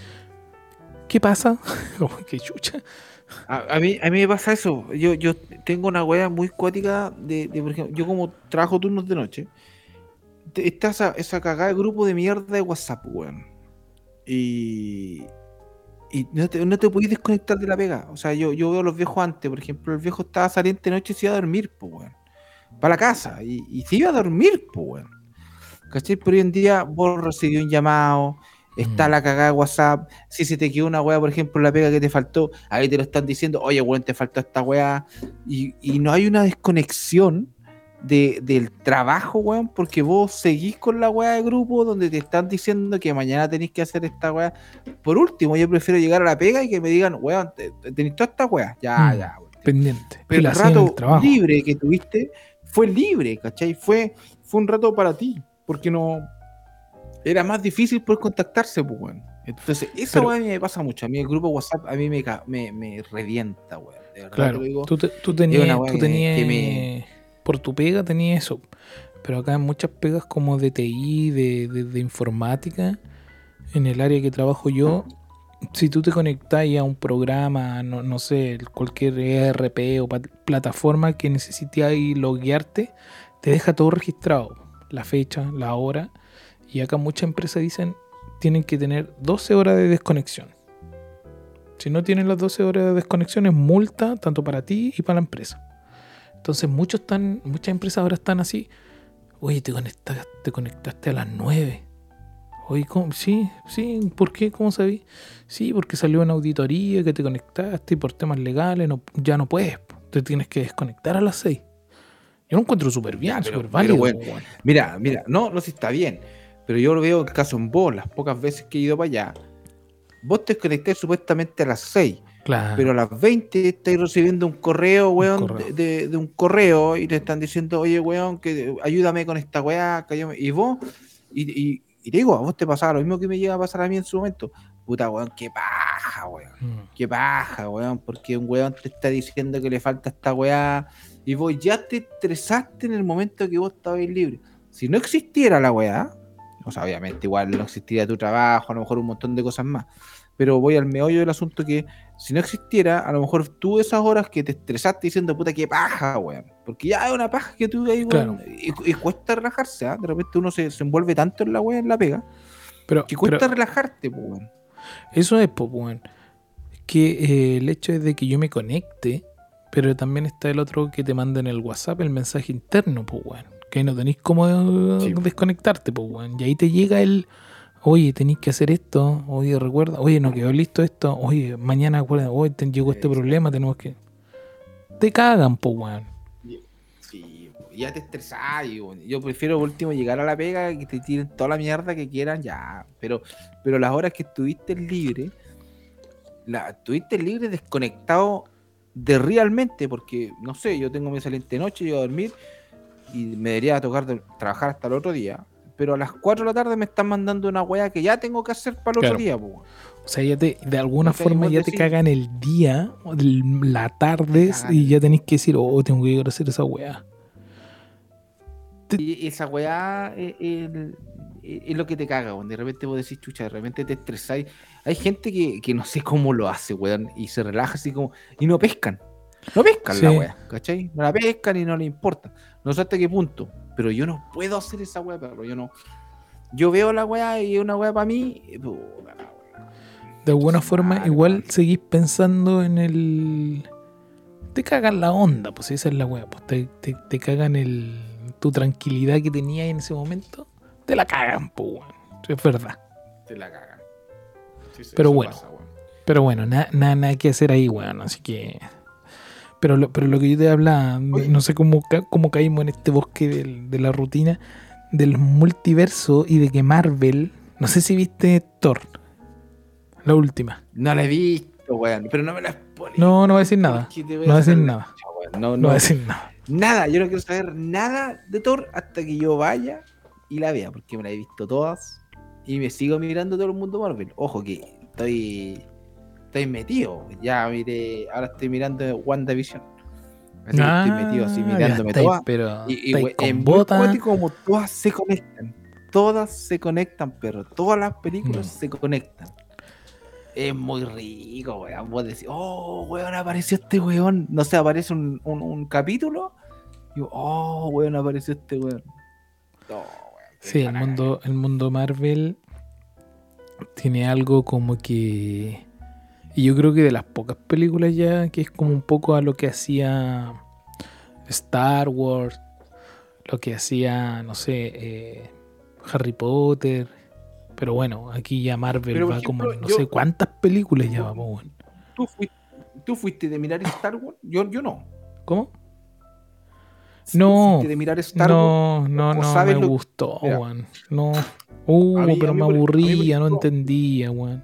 ¿Qué pasa? [LAUGHS] Como que chucha. A, a mí, a mí me pasa eso. Yo, yo tengo una weá muy cuática de, de, por ejemplo, yo como trabajo turnos de noche, está esa, esa cagada de grupo de mierda de WhatsApp, weón. Y, y no te, no te podés desconectar de la pega. O sea, yo, yo veo a los viejos antes, por ejemplo, el viejo estaba saliente de noche y se iba a dormir, pues, weón. Para la casa. Y, y se iba a dormir, pues, weón. ¿Cachai? Pero hoy en día vos recibí un llamado, está Mm. la cagada de WhatsApp, si se te quedó una weá, por ejemplo, la pega que te faltó, ahí te lo están diciendo, oye, weón, te faltó esta weá, y, y no hay una desconexión de, del trabajo, weón, porque vos seguís con la weá de grupo donde te están diciendo que mañana tenéis que hacer esta weá. Por último, yo prefiero llegar a la pega y que me digan, weón, te- te- tenéis toda esta weá, ya, Mm. ya, weón. Pendiente. Pero el rato el libre que tuviste fue libre, ¿cachai? Fue, fue un rato para ti, porque no. Era más difícil poder contactarse, pues, weón. Entonces, esa Pero- mí me pasa mucho. A mí el grupo WhatsApp a mí me, me, me revienta, weón. De verdad te Claro, digo. tú, te- tú tenías, una weá tú que- tenías que me- por tu pega tenías eso, pero acá hay muchas pegas como de TI, de, de- de informática, en el área que trabajo yo, si tú te conectas a un programa, no, sé, cualquier ERP o plataforma que necesites loguearte, te deja todo registrado. La fecha, la hora. Y acá muchas empresas dicen tienen que tener 12 horas de desconexión. Si no tienen las 12 horas de desconexión es multa tanto para ti y para la empresa. Entonces muchos están, muchas empresas ahora están así. Oye, te conectaste, te conectaste a las 9. Oye, ¿cómo? Sí, sí, ¿por qué? ¿Cómo sabí? Sí, porque salió una auditoría que te conectaste y por temas legales no, ya no puedes. Te tienes que desconectar a las 6. Yo lo encuentro súper bien, súper válido. bueno. Mira, mira, no, no sé si está bien, pero yo lo veo el caso en vos, las pocas veces que he ido para allá. Vos te conecté supuestamente a las 6, Claro. pero a las 20 estáis recibiendo un correo, weón, correo. De, de- de un correo y te están diciendo, oye, weón, que ayúdame con esta weá, que ayúdame". y vos, y, y- y te digo, a vos te pasaba lo mismo que me llega a pasar a mí en su momento. Puta, weón, qué paja, weón. Mm. Qué paja, weón, porque un weón te está diciendo que le falta esta weá y vos ya te estresaste en el momento que vos estabas libre. Si no existiera la weá, o sea, obviamente igual no existiría tu trabajo, a lo mejor un montón de cosas más, pero voy al meollo del asunto que si no existiera, a lo mejor tú esas horas que te estresaste diciendo, puta, qué paja, weón, porque ya es una paja que tú ahí, weón, Claro. y, y cuesta relajarse, ¿ah? de repente uno se, se envuelve tanto en la weá, en la pega, Pero, que cuesta pero relajarte, pues, weón. eso es, pues, weón. Que eh, el hecho es de que yo me conecte, pero también está el otro que te manda en el WhatsApp el mensaje interno, pues, weón. Que ahí no tenéis cómo eh, Sí. desconectarte, pues, weón. Y ahí te llega el, oye, tenéis que hacer esto, oye, recuerda, oye, no quedó listo esto, oye, mañana, acuérdate, oye, te llegó este problema, tenemos que... Te cagan, pues, weón. Sí, ya te estresás. Yo prefiero por último llegar a la pega y que te tiren toda la mierda que quieran, ya. Pero, pero las horas que estuviste libre, la, estuviste libre desconectado de realmente, porque no sé, yo tengo mi excelente noche, yo a dormir y me debería tocar de- trabajar hasta el otro día. Pero a las 4 de la tarde me están mandando una weá que ya tengo que hacer para el Claro. otro día, po. O sea, ya te, de alguna forma ya te decís- cagan el día, la tarde, y ya tenéis que decir, oh, tengo que ir a hacer esa weá. Y esa weá es, es- es lo que te caga, weón. De repente vos decís, chucha, de repente te estresáis. Hay gente que, que no sé cómo lo hace, weón, y se relaja así como. Y no pescan. No pescan la weá, ¿cachai? No la pescan y no le importa. No sé hasta qué punto. Pero yo no puedo hacer esa weá, perro. Yo no. Yo veo la weá y una weá para mí. De alguna forma, madre, igual seguís pensando en el. Te cagan la onda, pues esa es la weá. Pues te, te, te cagan el. Tu tranquilidad que tenías en ese momento. Te la cagan, pues, weón. Es verdad. Te la cagan. Sí, sí, Pero bueno. pasa, weón. Pero bueno, nada nada que hacer ahí, weón. Así que. Pero lo, pero lo que yo te hablaba, Oye. no sé cómo, cómo caímos en este bosque del- de la rutina del multiverso y de que Marvel. No sé si viste Thor. La última. No la he visto, weón. Pero no me la spoilees, No, no voy a decir nada. No voy a decir nada. No, No no, voy a decir nada. Nada, yo no quiero saber nada de Thor hasta que yo vaya y la vea, porque me la he visto todas y me sigo mirando todo el mundo Marvel. Ojo que estoy, estoy metido. Ya miré, ahora estoy mirando WandaVision. Así que estoy metido así Ah, mirándome estáis, todas. Pero Y, y, we- en bota. como todas se conectan. Todas se conectan, pero todas las películas Mm. se conectan. Es muy rico, weón. Vos decís, oh, weón, apareció este weón. No sé, aparece un, un, un capítulo. Y yo, oh, weón, apareció este weón. No, weón, Sí, el mundo, el mundo Marvel tiene algo como que. Y yo creo que de las pocas películas ya que es como un poco a lo que hacía Star Wars, lo que hacía, no sé, eh, Harry Potter. Pero bueno, aquí ya Marvel Pero, va como no yo- sé cuántas películas ya va, po, weón. ¿Tú fuiste, ¿Tú fuiste de mirar Star Wars? Yo, yo no. ¿Cómo? ¿Tú No, de mirar Star Wars? No, no, ¿O no sabes me lo- gustó. No. Uh, mí- pero me aburría, no entendía, weón.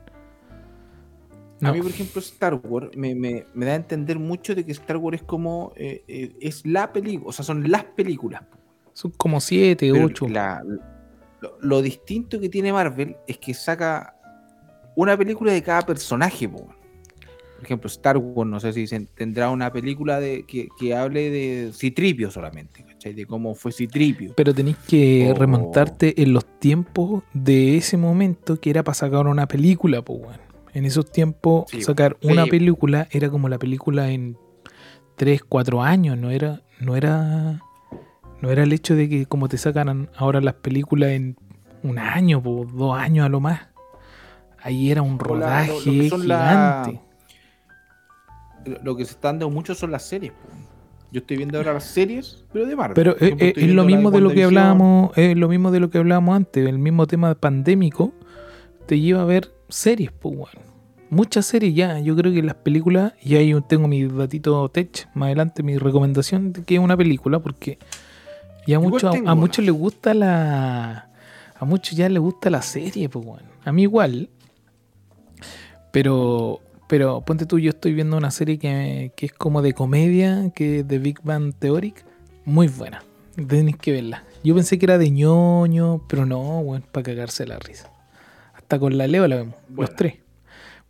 A mí, por ejemplo, Star Wars me, me- me da a entender mucho de que Star Wars es como. eh, eh, es la película, o sea, son las películas. Son como siete, Pero ocho. la- lo, lo distinto que tiene Marvel es que saca una película de cada personaje. po. Por ejemplo, Star Wars, no sé si se- tendrá una película de, que, que hable de Citripio solamente, ¿cachai? De cómo fue Citripio. Pero tenéis que Oh. remontarte en los tiempos de ese momento que era para sacar una película, pues, weón. En esos tiempos, Sí, sacar sí. una película era como la película en 3, 4 años. No era, no era, no era el hecho de que como te sacan ahora las películas en un año, po, dos años a lo más. Ahí era un la- lo- lo rodaje la- gigante. Lo- Lo que se están dando mucho son las series. po. Yo estoy viendo ahora las series, pero de Marvel. Pero eh, ejemplo, eh, es lo mismo de lo que hablábamos, es lo mismo de lo que hablábamos antes, el mismo tema pandémico te lleva a ver series, pues bueno. Muchas series ya, yo creo que las películas, y ahí tengo mi datito tech, más adelante mi recomendación de que es una película, porque ya mucho, a, muchos les gusta la. A muchos ya les gusta la serie, pues bueno. A mí igual. Pero, pero ponte tú, yo estoy viendo una serie que, que es como de comedia, que es de Big Bang Theoric. Muy buena. Tenéis que verla. Yo pensé que era de ñoño, pero no, bueno, para cagarse la risa. Hasta con la Leo la vemos, Buena. los tres.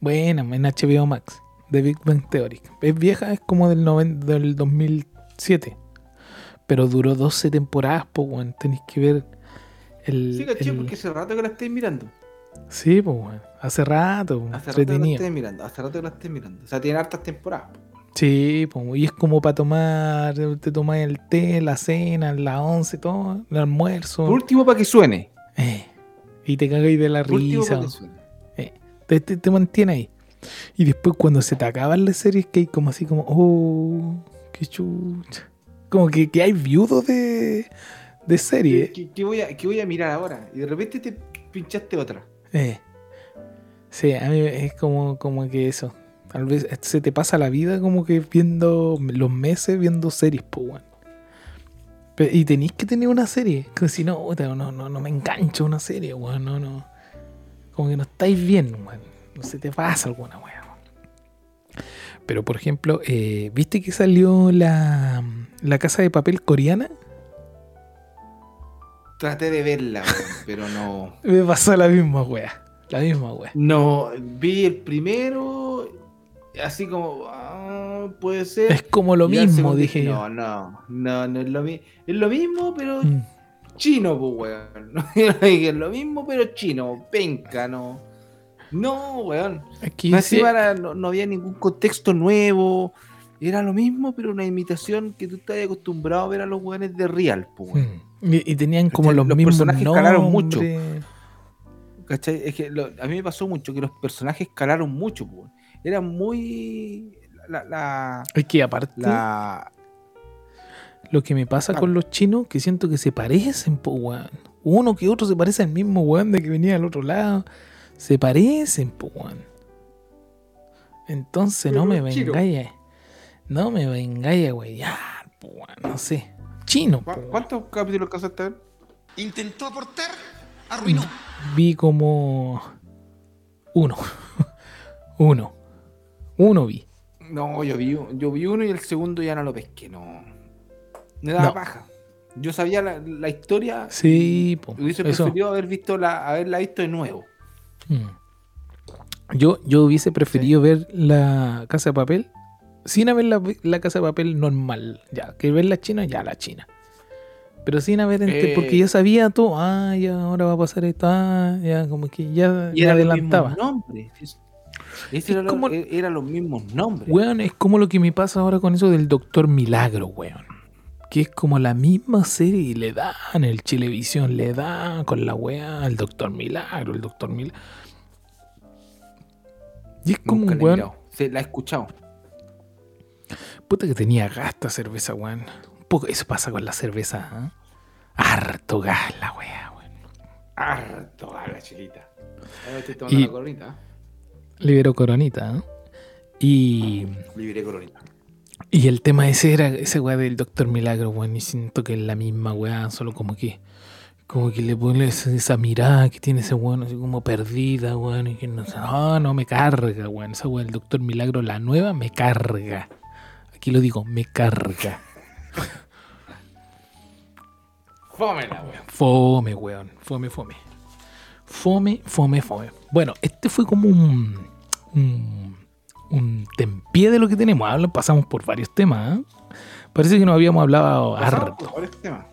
Buena, en HBO Max, de Big Bang Theoric. Es vieja, es como del, noven- del 2007. Pero duró 12 temporadas, pues, bueno, tenéis que ver el... Sí, caché, el- porque hace rato que la estoy mirando. Sí, pues, bueno, hace rato, Hace rato que la estoy mirando. Hace rato que la estoy mirando. O sea, tiene hartas temporadas. po. Sí, pues, y es como para tomar, te tomas el té, la cena, la once, todo, el almuerzo. Por último, para que suene. Eh, y te cagáis de la último, risa. suene. Te, te- te mantiene ahí. Y después cuando se te acaban las series, que hay como así como, oh, qué chucha. Como que, que hay viudos de, de serie. ¿Qué, voy a, qué voy a mirar ahora? Y de repente te pinchaste otra. Eh. Sí, a mí es como, como que eso. Tal vez se te pasa la vida como que viendo los meses viendo series, pues, weón. Y tenéis que tener una serie. Que si no, no, no, no me engancho una serie, weón. No, no. Como que no estáis bien, weón. No se te pasa alguna weón. Pero por ejemplo, eh, ¿viste que salió la, la casa de papel coreana? Traté de verla, pero no. [LAUGHS] Me pasó la misma wea. La misma wea. No, vi el primero, así como, ah, puede ser. Es como lo mismo, segundo dije yo. No, no, no, no es lo mismo. Es lo mismo, pero Mm. chino, pues, weón. [LAUGHS] es lo mismo, pero chino. Penca, no. No, weón. Aquí Más dice- encima era- no, no había ningún contexto nuevo. Era lo mismo, pero una imitación que tú estás acostumbrado a ver a los weones de Real, pues, weón. Mm. Y, y tenían como los, Los mismos personajes calaron mucho. nombres. ¿Cachai? Es que lo- a mí me pasó mucho que los personajes escalaron mucho, pues. Era muy. La, la, Es que aparte, la- lo que me pasa con los chinos, que siento que se parecen, po, weón. Uno que otro se parece al mismo weón de que venía al otro lado. Se parecen, po, weón. Entonces no me vengáis. No me vengáis po, weón. No sé. Chino, po, ¿cu- weón. ¿Cuántos capítulos a ver? Intentó aportar, arruinó. Vi como. Uno. [LAUGHS] uno. Uno vi. No, yo vi, yo vi uno y el segundo ya no lo pesqué, no. Me daba No. paja. Yo sabía la, la historia. Sí, po. Hubiese Eso. preferido haber visto la, haberla visto de nuevo. Mm. Yo, yo hubiese preferido ver la casa de papel sin haber la, la casa de papel normal. Ya, que ver la china, ya la china. Pero sin haber Eh. porque ya sabía todo. Ah, ya ahora va a pasar esto. Ah, ya como que ya Y me eran adelantaba. mismos nombres. Es- ese Es era como- e- los mismos nombres. Weón, es como lo que me pasa ahora con eso del Doctor Milagro, weón. Que es como la misma serie y le dan el Chilevisión, le dan con la weá, el Doctor Milagro, el Doctor Milagro. Y es como Nunca un weón. mirado. Se la he escuchado. Puta que tenía gas esta cerveza, weón. Un poco eso pasa con la cerveza, ¿ah? Harto gas la weá, weón. Harto a la chilita. Ahora estoy tomando Y- la coronita. Libero coronita, ¿ah? Y, Libre coronita. y el tema ese era ese weá del Doctor Milagro, weón. Y siento que es la misma weá, solo como que. Como que le pones esa mirada que tiene ese weón, así como perdida, weón. Y que no, no, no me carga, weón. Esa weá del Doctor Milagro, la nueva, me carga. Aquí lo digo, me carga. [LAUGHS] Fómela, weón. Fome, weón. Fome, fome. Fome, fome, fome. Bueno, este fue como un. Un, un tempié de lo que tenemos. Habla- pasamos por varios temas. ¿eh? Parece que nos habíamos hablado Pasamos harto. por temas.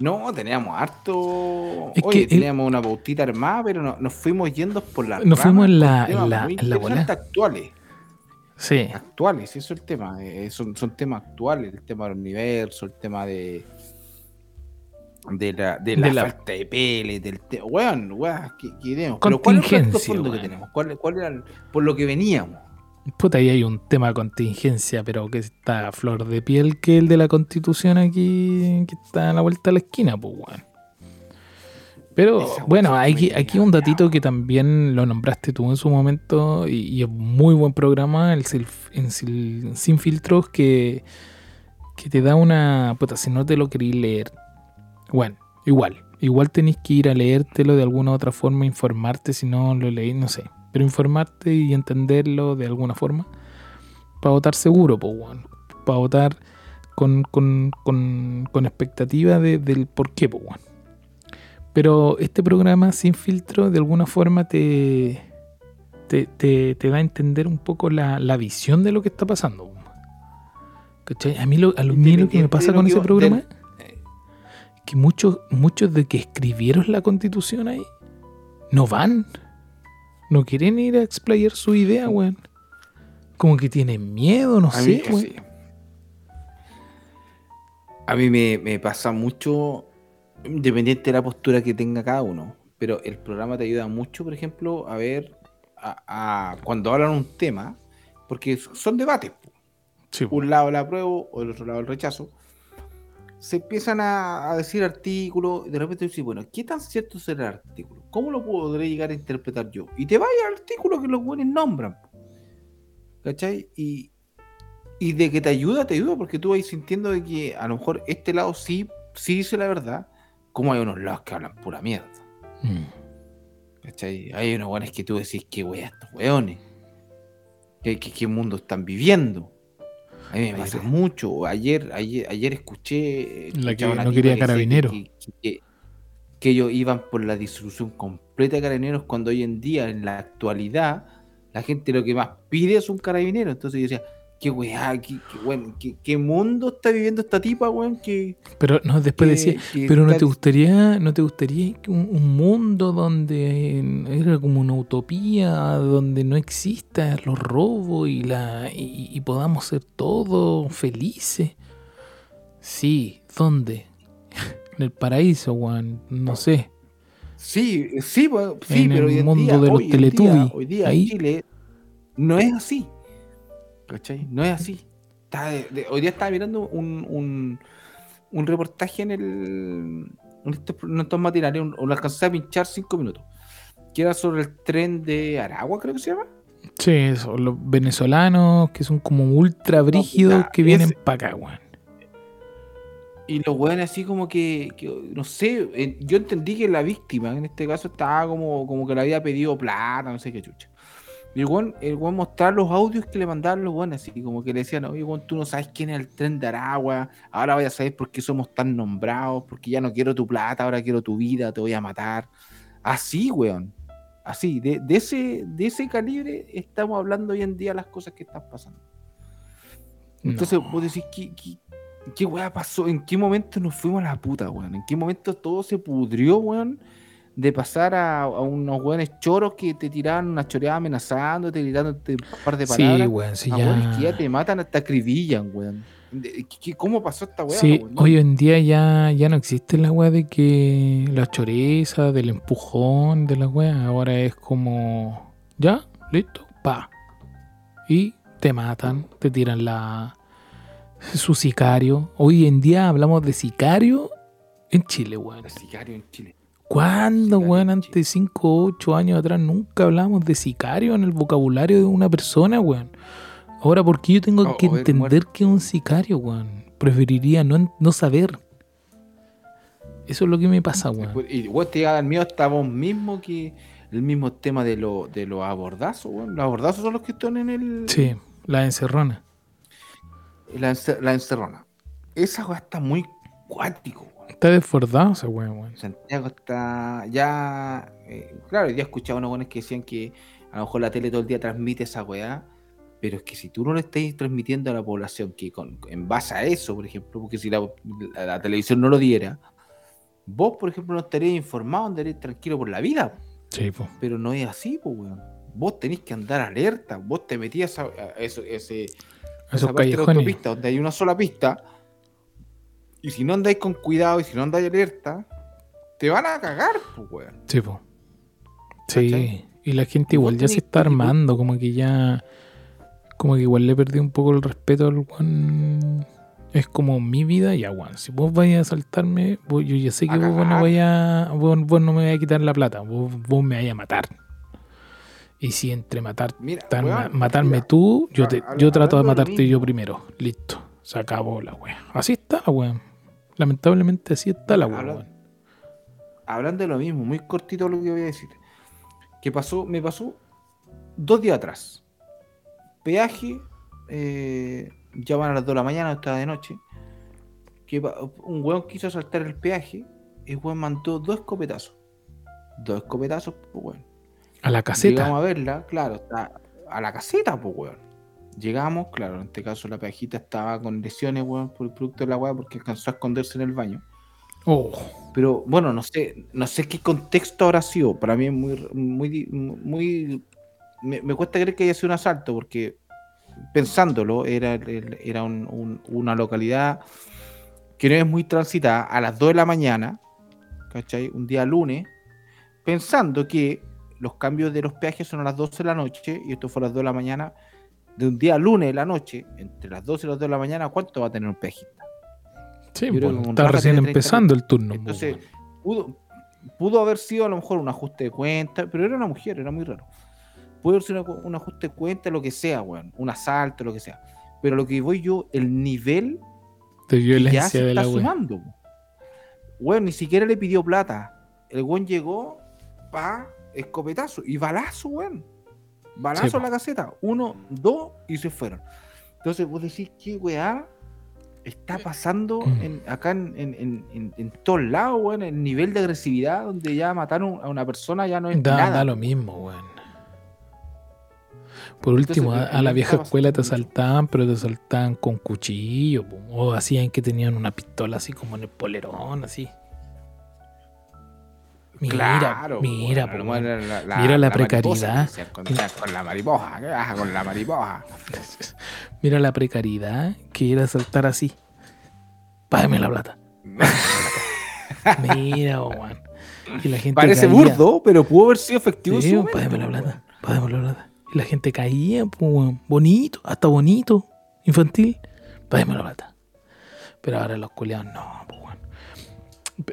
No, teníamos harto. Es Oye, que el- teníamos una pautita armada, pero no- nos fuimos yendo por la. Nos fuimos en la- en la- en la bola. actuales. Sí. Actuales, eso es el tema. eh, son, son temas actuales, el tema del universo, el tema de. De la, de la, De la- falta de pele, del tema. Weón, weón, ¿qué, qué tenemos? Pero ¿cuál es el fondo que tenemos? ¿Cuál, cuál era el- por lo que veníamos? Puta, ahí hay un tema de contingencia, pero que está a flor de piel que el de la constitución aquí, que está a la vuelta de la esquina, pues, weón. Pero bueno, aquí, aquí un datito que también lo nombraste tú en su momento y, y es muy buen programa, el, en Sin Filtros, que, que te da una... Puta, si no te lo queréis leer, bueno, igual, igual tenéis que ir a leértelo de alguna otra forma, informarte si no lo leéis, no sé, pero informarte y entenderlo de alguna forma para votar seguro, pues, weón. Para votar con, con, con, con expectativa de- del por qué, pues, weón. Pero este programa sin filtro de alguna forma te, te, te- te da a entender un poco la, la visión de lo que está pasando. ¿Cachai? A mí lo, a lo- mí lo que me pasa con ese programa del- que muchos, muchos de que escribieron la constitución ahí no van. No quieren ir a explayar su idea, weón. Como que tienen miedo, no A sé, weón. sí. A mí me, me pasa mucho, independiente de la postura que tenga cada uno, pero el programa te ayuda mucho, por ejemplo, a ver a, a- cuando hablan un tema, porque son debates. Sí, Un lado el apruebo o el otro lado el rechazo. Se empiezan a, a decir artículos y de repente dices, bueno, ¿qué tan cierto será el artículo? ¿Cómo lo podré llegar a interpretar yo? Y te vaya al artículo que los buenos nombran. ¿Cachai? Y, y de que te ayuda, te ayuda, porque tú vas sintiendo de que a lo mejor este lado sí, sí dice la verdad, como hay unos lados que hablan pura mierda. Mm. ¿Cachai? Hay unos weones que tú decís, qué wea estos weones. ¿Qué, qué, qué mundo están viviendo? A mí me pasa mucho. Ayer, ayer, ayer escuché. La que no quería que decía carabinero. Que, que- que- que ellos iban por la disolución completa de carabineros cuando hoy en día, en la actualidad, la gente lo que más pide es un carabinero. Entonces yo decía, qué weá, qué, qué, weón, qué- qué mundo está viviendo esta tipa, weón, que, Pero no, después decía, pero no te gustaría, no te gustaría un, un mundo donde era como una utopía, donde no exista los robos y la y, y podamos ser todos felices. Sí, ¿dónde? [LAUGHS] en el paraíso, Juan, no sé. Sí, sí, weón, sí, En pero el hoy mundo día, de los hoy en día- Teletubbies, hoy día ahí. en Chile no es así. ¿Cachai? No es así. Está de- de- hoy día estaba mirando un, un, un reportaje en el en estos, en estos matinales, un- lo alcancé a pinchar cinco minutos. Que era sobre el tren de Aragua, creo que se llama. Sí, eso, los venezolanos que son como ultra brígidos que vienen para acá, Juan. Y los weones así como que, que, no sé, eh, yo entendí que la víctima en este caso estaba como, como que le había pedido plata, no sé qué chucha. Y el weón, el weón mostrar los audios que le mandaban los weones, así como que le decían, oye weón, tú no sabes quién es el tren de Aragua, ahora voy a saber por qué somos tan nombrados, porque ya no quiero tu plata, ahora quiero tu vida, te voy a matar. Así, weón. Así, de, de ese, de ese calibre estamos hablando hoy en día las cosas que están pasando. Entonces No. vos decís, ¿qué, qué, qué weá pasó? ¿En qué momento nos fuimos a la puta, weón? ¿En qué momento todo se pudrió, weón? De pasar a, a unos weones choros que te tiraban una choreada amenazándote, gritándote un par de Sí, palabras. weón, sí, a weones ya. que ya te matan hasta acribillan, weón. De- ¿qué- qué- ¿Cómo pasó esta weá? Sí, weón? hoy en día ya, ya no existe la weá de que la choreza, del empujón, de la weá. Ahora es como, ya, listo, pa. Y te matan, te tiran la su sicario. Hoy en día hablamos de sicario en Chile, weón. Sicario en Chile. ¿Cuándo, weón? Antes de 5 o 8 años atrás nunca hablamos de sicario en el vocabulario de una persona, weón. Ahora, ¿por qué yo tengo O- que entender que es un sicario, weón? Preferiría no, no saber. Eso es lo que me pasa, weón. Y weón, te llega a dar miedo hasta vos mismo que el mismo tema de, lo, de los abordazos, weón. Los abordazos son los que están en el. Sí, la encerrona. La, ence- la encerrona. Esa weá está muy cuático, weón. Está desbordado ese weón, weón. Santiago está ya. eh, claro, ya he escuchado unos buenos que decían que a lo mejor la tele todo el día transmite esa weá. Pero es que si tú no le estás transmitiendo a la población que con, en base a eso, por ejemplo, porque si la, la- la televisión no lo diera, vos, por ejemplo, no estarías informado, andarías tranquilo por la vida. Sí, po. Pero no es así, pues, weón. Vos tenés que andar alerta. Vos te metías a, a eso, ese, Esos esa parte de la autopista donde hay una sola pista. Y si no andáis con cuidado y si no andáis alerta, te van a cagar, pues, weón. Sí, po. Sí. Y la gente Y igual ya se está armando, como que ya. Como que igual le perdí un poco el respeto al Juan. Es como mi vida, ya, Juan. Si vos vais a asaltarme, vos- yo ya sé que vos, no cagar. vaya, vos, vos no me vais a quitar la plata, vos, me vais a matar. Y si entre matar, Mira, tan- weón, matarme mira, tú, yo, te, habla- yo trato de matarte yo primero. Listo. Se acabó la wea. Así está wea. Lamentablemente así está la weón. hablando de lo mismo, muy cortito lo que voy a decir. Que pasó, me pasó dos días atrás. Peaje, eh, ya van a las 2 de la mañana, estaba de noche. Que un weón quiso saltar el peaje, el weón mandó dos escopetazos. Dos escopetazos, pues weón. A la caseta. Llegamos a verla, claro, está a la caseta, pues weón. Llegamos, claro, en este caso la peajita estaba con lesiones, weón, por el producto de la weá, porque alcanzó a esconderse en el baño. Oh, Pero bueno, no sé, no sé qué contexto habrá sido. Para mí es muy, muy, muy me, me cuesta creer que haya sido un asalto, porque pensándolo, era, era un- un- una localidad que no es muy transitada a las 2 de la mañana, ¿cachai? Un día lunes, pensando que los cambios de los peajes son a las 12 de la noche, y esto fue a las 2 de la mañana, de un día lunes de la noche, entre las 12 y las 2 de la mañana, ¿cuánto va a tener un peajista? sí, bueno, está recién tiene 30 empezando el turno. Entonces, pudo, pudo haber sido a lo mejor un ajuste de cuenta, pero era una mujer, era muy raro. Pudo haber sido una- un ajuste de cuenta, lo que sea, weón. Un asalto, lo que sea. Pero lo que voy yo, el nivel de que ya violencia se de está la sumando. Weón, ni siquiera le pidió plata. El weón llegó, pa, escopetazo y balazo, weón. Balazo Sí, a la caseta. Uno, dos y se fueron. Entonces vos decís, ¿qué weá está pasando Mm. en- acá en, en, en, en- en todos lados, weón? El nivel de agresividad donde ya mataron a una persona ya no es Da, nada. da lo mismo, weón. Por Entonces, último, a, la vieja escuela te asaltaban, pero te asaltaban con cuchillo, o hacían que tenían una pistola así como en el polerón, así. Mira, Claro, mira, la- la- Mira la precariedad. Con, con la mariposa, ¿qué vas con la mariposa? [LAUGHS] Mira la precariedad que era saltar así. Págame la plata. [LAUGHS] Mira, weón. Y la gente Parece caía. burdo, pero pudo haber sido efectivo. Sí, págame la weón. plata. Págame la plata. Y la gente caía, pues, bonito, hasta bonito, infantil. Págame la plata. Pero ahora los culiados no, pues.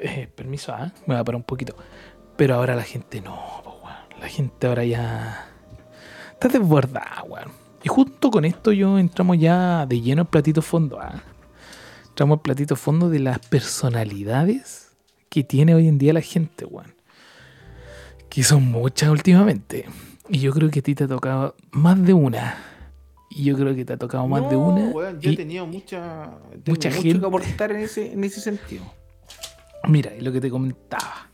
Eh, permiso, ¿ah? Me voy a parar un poquito. Pero ahora la gente no, weón. La gente ahora ya. Está desbordada, weón. Y junto con esto, yo entramos ya de lleno al platito fondo, ¿ah? Entramos al platito fondo de las personalidades que tiene hoy en día la gente, weón. Que son muchas últimamente. Y yo creo que a ti te ha tocado más de una. Y yo creo que te ha tocado más de una. weón, yo he tenido mucha, tengo mucha mucho gente. que aportar en ese, en ese sentido. Mira, lo que te comentaba.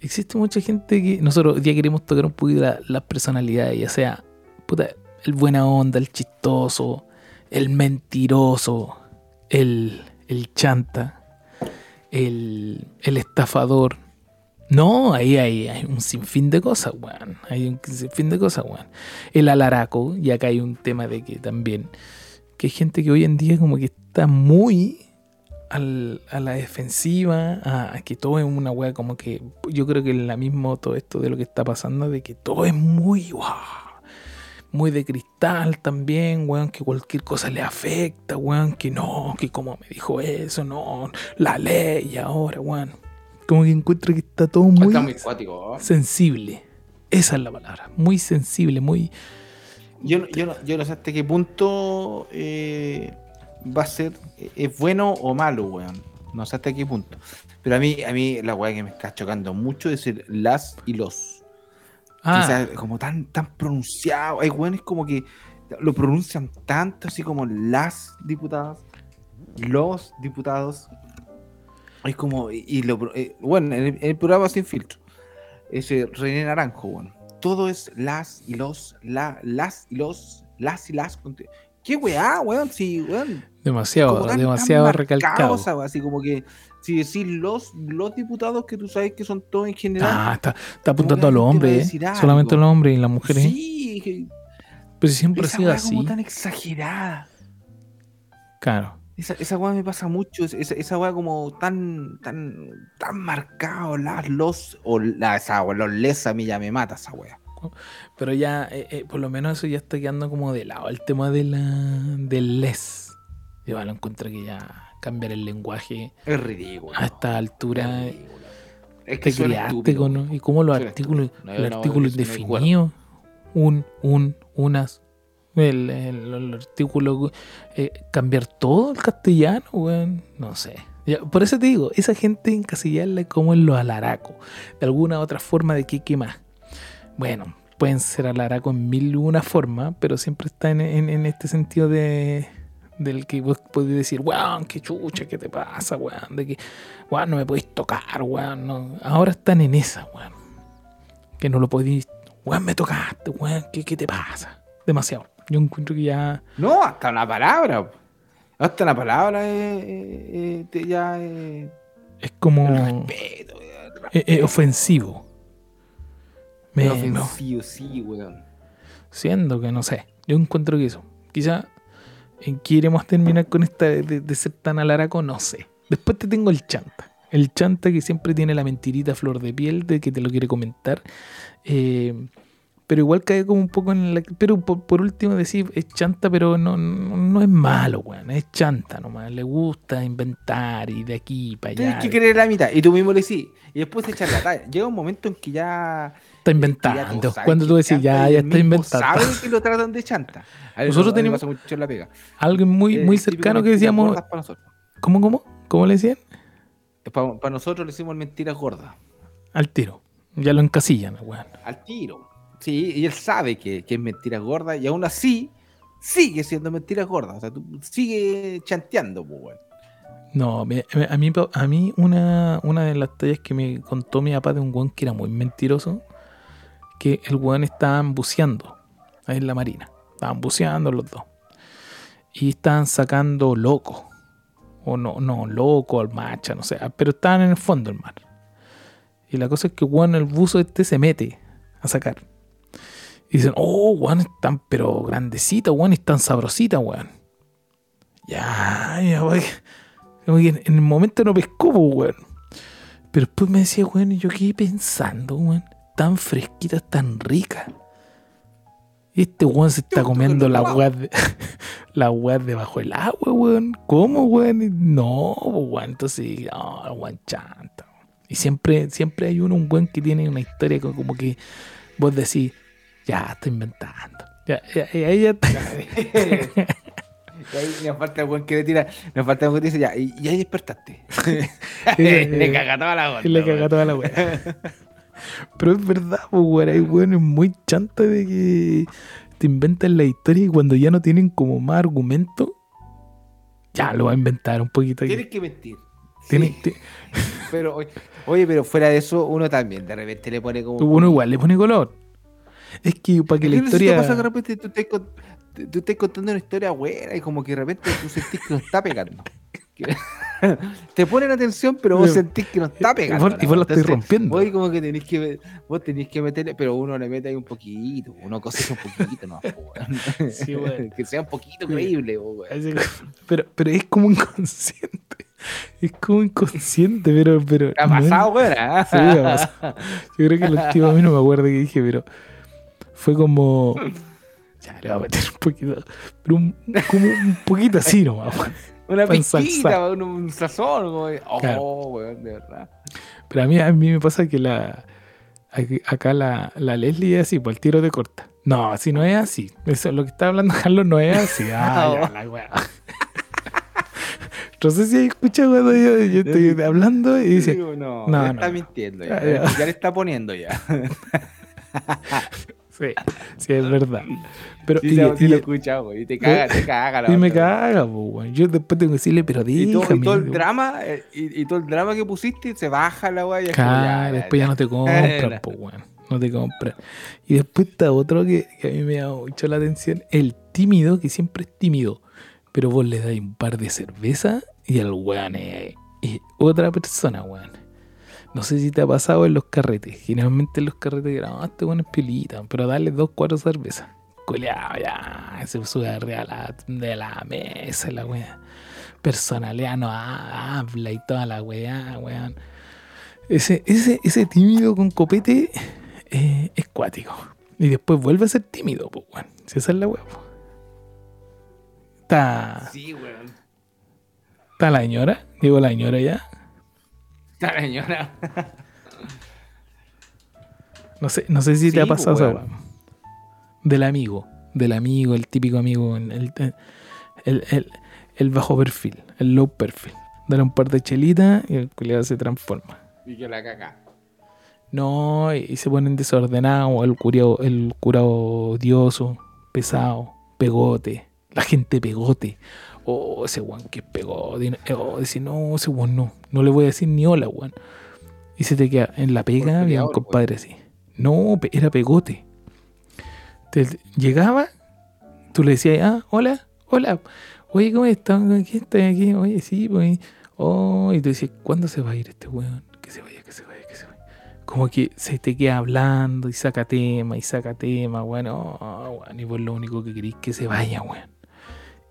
Existe mucha gente que nosotros ya queremos tocar un poquito la- las personalidades, ya sea puta, el buena onda, el chistoso, el mentiroso, el, el chanta, el, el estafador. No, ahí hay, hay un sinfín de cosas, weón. Hay un sinfín de cosas, weón. El alaraco, y acá hay un tema de que también, que hay gente que hoy en día como que está muy al- a la defensiva, a, a que todo es una wea como que yo creo que es la mismo todo esto de lo que está pasando, de que todo es muy guau, muy de cristal también, weón, que cualquier cosa le afecta, weón, que no, que como me dijo eso, no, la ley ahora, weón. Como que encuentro que está todo muy, Está muy cuático. ¿eh? sensible. Esa es la palabra, muy sensible, muy... Yo, no- yo, yo no sé hasta qué punto eh, va a ser, eh, es bueno o malo, weón. No sé hasta qué punto. Pero a mí, a mí la weá que me está chocando mucho es el las y los. Ah, Quizás como tan, tan pronunciado. Hay weones como que lo pronuncian tanto, así como las diputadas, los diputados. Es como, y, lo, eh, bueno, en el, el programa sin filtro, ese René Naranjo, bueno, todo es las y los, la, las y los, las y las. ¿Qué weá, weón? Sí, weón. Demasiado, tan- demasiado tan recalcado. esa weá, Así como que, si decís los, los diputados que tú sabes que son todos en general. Ah, está, está apuntando a los hombres, ¿eh? solamente a los hombres y las mujeres. ¿eh? sí, que- Pero si siempre ha esa sido weá así. como tan exagerada. Claro. Esa, esa weá me pasa mucho, es- esa, esa weá como tan, tan, tan marcado, las, los, o la, esa weá, los les a mí ya me mata esa weá. Pero ya, eh, eh, por lo menos eso ya está quedando como de lado. El tema de la, del les. Yo lo encuentro que ya cambiar el lenguaje Es ridículo. a esta altura. Es ridículo. Es Te estúpido. con. ¿Y cómo los artículos? No, el no, artículo eso no hay indefinido. Un, un, unas. El, el- el artículo. eh, cambiar todo el castellano, weón. No sé. Ya, por eso te digo, esa gente encasillarla como en los alaracos. De alguna otra forma de que qué más. Bueno, pueden ser alaracos en mil y una forma, pero siempre está en, en- en este sentido de del que vos podés decir, weón, qué chucha, qué te pasa, weón, de que, weón, no me podéis tocar, weón, no. Ahora están en esa, weón. Que no lo podéis, weón, me tocaste, weón, ¿qué, qué te pasa? Demasiado. Yo encuentro que ya, No, hasta una palabra. Hasta una palabra eh, eh, eh, ya eh, es como, el es, respeto. el es respeto. ofensivo. Me- no, sí, weón. siendo que no sé, yo encuentro que eso, quizá en qué iremos a terminar con esta de, de- ser tan alaraco, no sé. Después te tengo el chanta, el chanta que siempre tiene la mentirita flor de piel de que te lo quiere comentar, eh, pero igual cae como un poco en la... Pero por, por último decir, es chanta, pero no, no, no es malo, weón, es chanta nomás, le gusta inventar y de aquí para allá. Tienes que creer la mitad. Y tú mismo le decís. Y después de echar la talla. Llega un momento en que ya. Está inventando, cuando tú decís, ya, ya está inventando. Sabe que lo tratan de chanta. [LAUGHS] A Nosotros me tenemos- mucho en la pega. Alguien muy, Eh, muy cercano que decíamos, Para. ¿cómo, cómo? ¿Cómo le decían? Para, nosotros le decimos mentiras gordas. Al tiro. Ya lo encasillan, weón. Al tiro. Sí, y él sabe que, que es mentiras gordas y aún así sigue siendo mentiras gordas. O sea, tú sigue chanteando, pues, weón. No, a mí, a mí una, una de las tallas que me contó mi papá de un weón que era muy mentiroso, que el weón estaban buceando ahí en la marina. Estaban buceando los dos. Y estaban sacando loco. O no, no, loco, al macha, no sé. Pero estaban en el fondo del mar. Y la cosa es que weón, el buzo este se mete a sacar. Y dicen, oh, weón, están pero grandecitas, weón, están sabrositas, weón. Ya, ya, weón. En en el momento no pescó, po, weón. Pero después me decía, weón, y yo quedé pensando, weón. Tan fresquitas, tan ricas. Este weón se está comiendo la weá de, [LAUGHS] la weá debajo del agua, weón. ¿Cómo, weón? No, po, weón. Entonces, no, weón, chanta. Y siempre, siempre hay uno, un weón que tiene una historia co- como que vos decís, ya, está inventando. Ya, ya, ya, ya está. [LAUGHS] Y ahí nos falta el buen que le tira, nos falta el buen que dice ya, y, y ahí despertaste. [LAUGHS] Le caga toda la. Y le caga toda la weá. Pero es verdad, pues, weón. Hay weones muy chanta de que te inventan la historia y cuando ya no tienen como más argumento, ya lo va a inventar un poquito. aquí. Tienes que mentir. Sí, [LAUGHS] pero, oye, pero fuera de eso, uno también de repente le pone como. uno igual le pone color. Es que para que la historia. pasa que de repente tú estás, tú- contando una historia buena y como que de repente tú sentís que no está pegando. [LAUGHS] Que- [LAUGHS] te ponen atención, pero vos sentís que no está pegando. vos- y vos la estás rompiendo. Vos como que tenés que, vos tenés que meterle, pero uno le mete ahí un poquito, uno cosecha un poquito, no. [LAUGHS] Sí, weón. [LAUGHS] que sea un poquito creíble, que- Pero, pero es como inconsciente. Es como inconsciente, pero. pero ¿Ha pasado, weón? ah? Sí, pasado. Yo creo que el último a mí no me acuerdo que dije, pero fue como. Ya, le voy a meter un poquito. Pero un, como un poquito así nomás. Una pizquita, un, un sazón, oh, Claro. weón, de verdad. Pero a mí, a mí me pasa que la. Acá la, la Leslie es así, por el tiro de corta. No, si no es así. Eso, lo que está hablando Carlos no es así. [LAUGHS] Ah, ya, la weá. [LAUGHS] No sé si hay escuchado cuando yo, yo estoy [LAUGHS] hablando y dice. No, no, no. está mintiendo, ya, Ya, ya. ya le está poniendo ya. Sí, sí, es verdad. Pero, Sí, y, lo güey, y te caga, te caga la y me caga, po, weón. Yo después tengo que decirle, pero güey. Y todo, y dígame. todo el drama, eh, y, y todo el drama que pusiste, se baja la weá y es como, Claro, después ya no te compran, Era. po, weón. No te compran. Y después está otro que, que a mí me llama mucho la atención. El tímido que siempre es tímido. Pero vos le dais un par de cerveza y el weón es, es otra persona, weón. No sé si te ha pasado en los carretes. Generalmente en los carretes grabamos, este weón es piolita, pero dale dos, cuatro cervezas. Culeado, ya, se sube arriba de la, de la mesa, la weá. Personalidad no ha- habla y toda la weá, weón. Ese, ese, ese tímido con copete eh, es cuático. Y después vuelve a ser tímido, pues, weón. Si esa es la weá, po. Está, Sí, weón. está la señora, llegó la señora ya. La señora. No sé, no sé si te Sí, ha pasado pues, weón. weá. Del amigo, del amigo, el típico amigo, el, el, el, bajo perfil, el low perfil. Dale un par de chelitas y el culiado se transforma. Y que la caca. No, y, y se ponen desordenados, el curado, el curado odioso, pesado, pegote, la gente pegote. Oh, ese weón que es pegote. Oh, decir, no, ese weón no, no le voy a decir ni hola, weón. Y se te queda en la pega, Por había un compadre así. No, era pegote. Te, llegaba, tú le decías, ah, hola, hola. Oye, ¿cómo estás? ¿Qué estás aquí? Oye, sí, pues. Oh, y tú dices, ¿cuándo se va a ir este weón? Que se vaya, que se vaya, que se vaya. Como que se te queda hablando y saca tema y saca tema, weón. Oh, weón, y vos lo único que querís que se vaya, weón.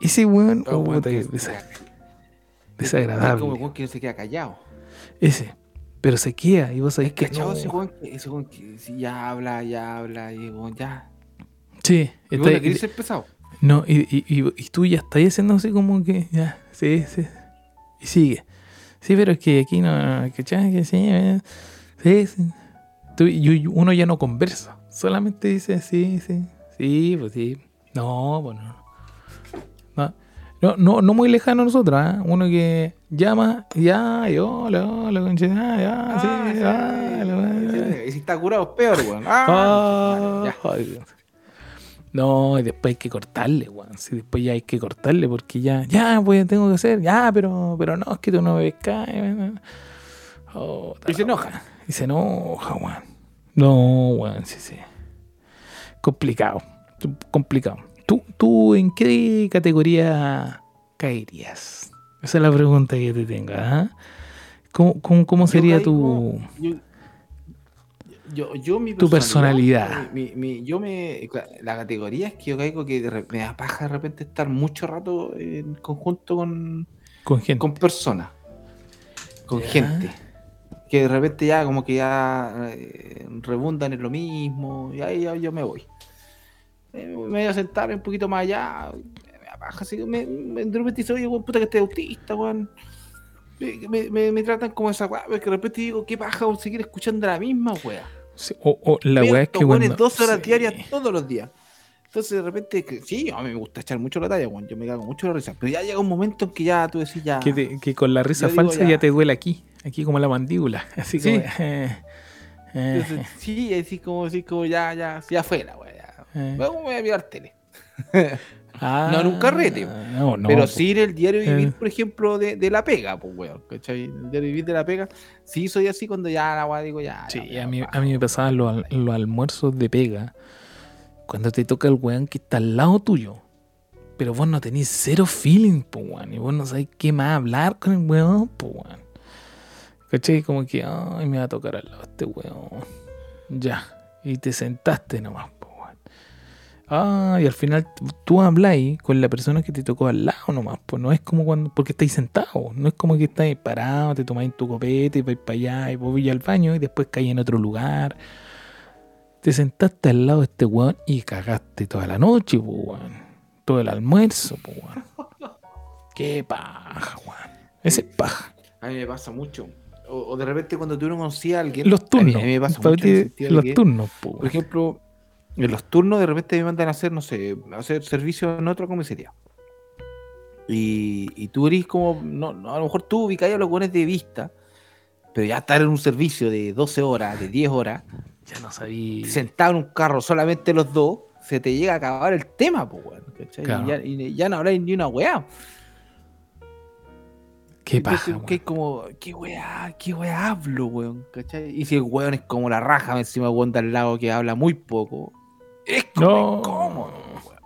Ese weón, Oh, weón, que desagradable. como el weón que no se queda callado. Ese. Pero se queda y vos sabés que cachado no. ese weón que, ese weón que si ya habla, ya habla, y weón, ya. Sí, Y está- vos no querés ser pesado. No, y, y, y- y tú ya estás haciendo así como que, ya, sí, sí. Y sigue. Sí, pero es que aquí no, ¿cachai? Que sí, eh, sí, sí. Tú- uno ya no conversa, solamente dice, sí, sí, sí, pues sí. No, bueno. No, no, no, no muy lejano a nosotros, ¿ah? Uno que llama, ya, y hola, hola, concha, ya, ya, sí, ah, la weá. Y si está curado peor, weón. Ah, Ah, ay, Dios. No, y después hay que cortarle, weón. Sí, después ya hay que cortarle porque ya, ya, pues tengo que hacer, ya, pero, pero no, es que tú no me ves caer. Oh, Y se enoja. Y se enoja, weón. No, weón, sí, sí. Complicado, complicado. ¿Tú, ¿Tú en qué categoría caerías? Esa es la pregunta que te tengo, ¿ah? ¿Cómo, cómo, cómo Yo sería caigo- tu...? Yo, yo, yo mi Tu personalidad. Mi, mi- yo me. La categoría es que yo caigo que de me da paja de repente estar mucho rato en conjunto con, Con gente. con personas. Con Ya. gente. Que de repente ya como que ya eh, rebundan en lo mismo. Y ahí ya, yo me voy. Eh, me voy a sentar un poquito más allá. Me da paja. Así, que me, me- de repente dice, oye, weón, puta que esté autista, weón. Me, me- tratan como esa weá, porque de repente digo, qué paja weón, seguir escuchando la misma weá. Sí, O, o la weá es que weones cuando. dos horas sí. diarias todos los días. Entonces de repente, que- sí, a mí me gusta echar mucho la talla, weón. Yo me cago mucho la risa. Pero ya llega un momento en que ya tú decís ya. Que, te- que con la risa digo falsa ya. ya. te duele aquí. Aquí como la mandíbula. Así Sí. como. [LAUGHS] eh, eh, Entonces, sí, así como, así como ya, ya, ya fue la weá. ya. Eh. Me voy a mirar tele. [LAUGHS] Ah, no en un carrete. No, no. Pero sí en el diario vivir, Eh. por ejemplo, de, de la pega, pues weón. ¿Cachai? El diario vivir de la pega. Sí, soy así cuando ya la weá digo ya. Sí, a mí, a mí me pasaban los, los almuerzos de pega. Cuando te toca el weón que está al lado tuyo. Pero vos no tenés cero feeling, po, weón. Y vos no sabés qué más hablar con el weón, po, weón. ¿Cachai? Como que, ay, me va a tocar al lado este weón. Ya. Y te sentaste nomás. Ah, y al final tú habláis con la persona que te tocó al lado nomás, pues no es como cuando, porque estáis sentados, no es como que estáis parados, te tomáis tu copete y vais para allá y vos al baño y después caí en otro lugar. Te sentaste al lado de este weón y cagaste toda la noche, weón. Todo el almuerzo, weón. [LAUGHS] Qué paja, weón. Ese es paja. A mí me pasa mucho. O, o de repente cuando tú no conoces a alguien. Los turnos. A mí, me pasa mucho. los que, turnos, pues Por ejemplo, en los turnos de repente me mandan a hacer, no sé, a hacer servicio en otra comisaría. Y, y tú eres como, no, no, a lo mejor tú ubicáis a los buenos de vista, pero ya estar en un servicio de 12 horas, de 10 horas, Ya no sabía. sentado en un carro solamente los dos, se te llega a acabar el tema, pues, weón. ¿cachai? Claro. Y, ya, y ya no habláis ni una weá. Qué paja, que como, ¿qué weá? ¿Qué weá hablo, weón? ¿Cachai? Y si el weón es como la raja encima de weón de al lado que habla muy poco, es como No. incómodo, weón.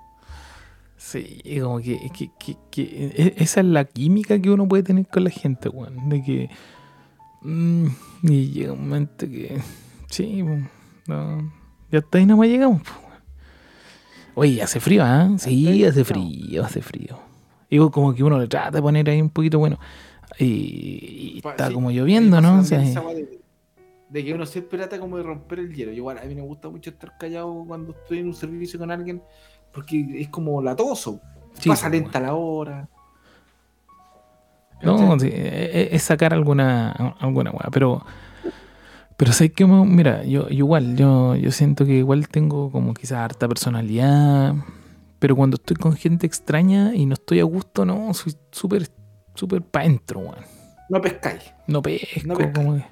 Sí, como que, que, que- que- e- esa es la química que uno puede tener con la gente, weón. De que. mm, y llega un momento que. Sí, no, ya hasta ahí nomás llegamos, weón. Oye, hace frío, ¿ah? Sí, ahí hace frío, hace frío. Digo, como que uno le trata de poner ahí un poquito bueno. Y, está sí, como lloviendo, ¿no? O sea, esa de, de que uno siempre trata como de romper el hielo. Igual, a mí me gusta mucho estar callado cuando estoy en un servicio con alguien porque es como latoso. Sí, Pasa pues, lenta la hora. No, e- e- es sacar alguna alguna weá, pero pero sé que mira, yo, yo igual, yo, yo siento que igual tengo como quizás harta personalidad, pero cuando estoy con gente extraña y no estoy a gusto, no, soy súper súper pa' dentro, weón. No pescáis. No pesco, No como que-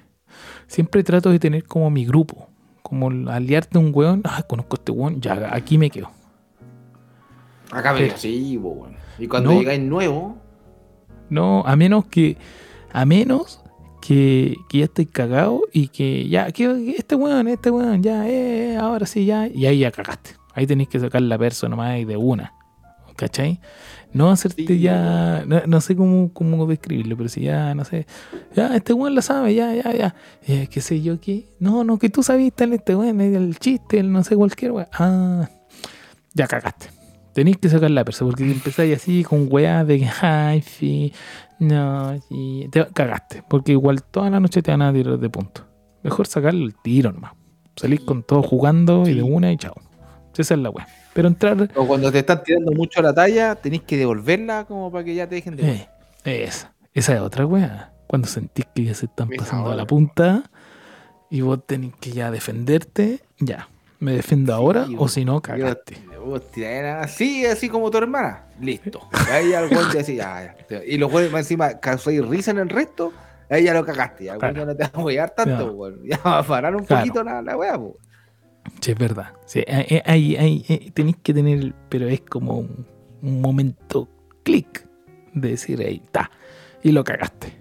siempre trato de tener como mi grupo, como aliarte a un weón, ah, conozco a este weón, ya aquí me quedo. Acá me quedo weón. Y cuando No. llegáis nuevo, No, a menos que. A menos que, que ya estoy cagado y que ya. Que, este weón, este weón, ya, eh, ahora sí, ya. Y ahí ya cagaste. Ahí tenéis que sacar la perso nomás de una. ¿Cachai? No hacerte Sí, ya. No, no sé cómo, cómo describirlo, pero si ya, no sé. Ya, este weón lo sabe, ya, ya, ya. Eh, ¿Qué sé yo qué? No, no, que tú sabiste el este weón, el chiste, el no sé, cualquier weón. Ah, ya cagaste. Tenéis que sacar la persa, porque si empezáis así con weas de que, [LAUGHS] ay, sí, no, sí, te cagaste, porque igual toda la noche te van a tirar de punto. Mejor sacar el tiro nomás. Salir con todo jugando y de una y chao. Esa es la wea. Pero entrar. o cuando te están tirando mucho la talla, tenéis que devolverla como para que ya te dejen de. Eh, esa, esa es otra wea. Cuando sentís que ya se están Esa pasando a la punta y vos tenés que ya defenderte, ya. ¿Me defiendo ahora o si no, cagaste? Vos así, así como tu hermana. Listo. Ahí al decís, ya, ya. Y los más encima causáis risa en el resto, ahí ya lo cagaste. Ya, Claro. no te vas a huear tanto, No. Ya va a parar un Claro. poquito la, la weá, po. Sí, es verdad. Sí, ahí, ahí- ahí, eh, tenéis que tener, pero es como un, un momento clic de decir, ahí está, y lo cagaste.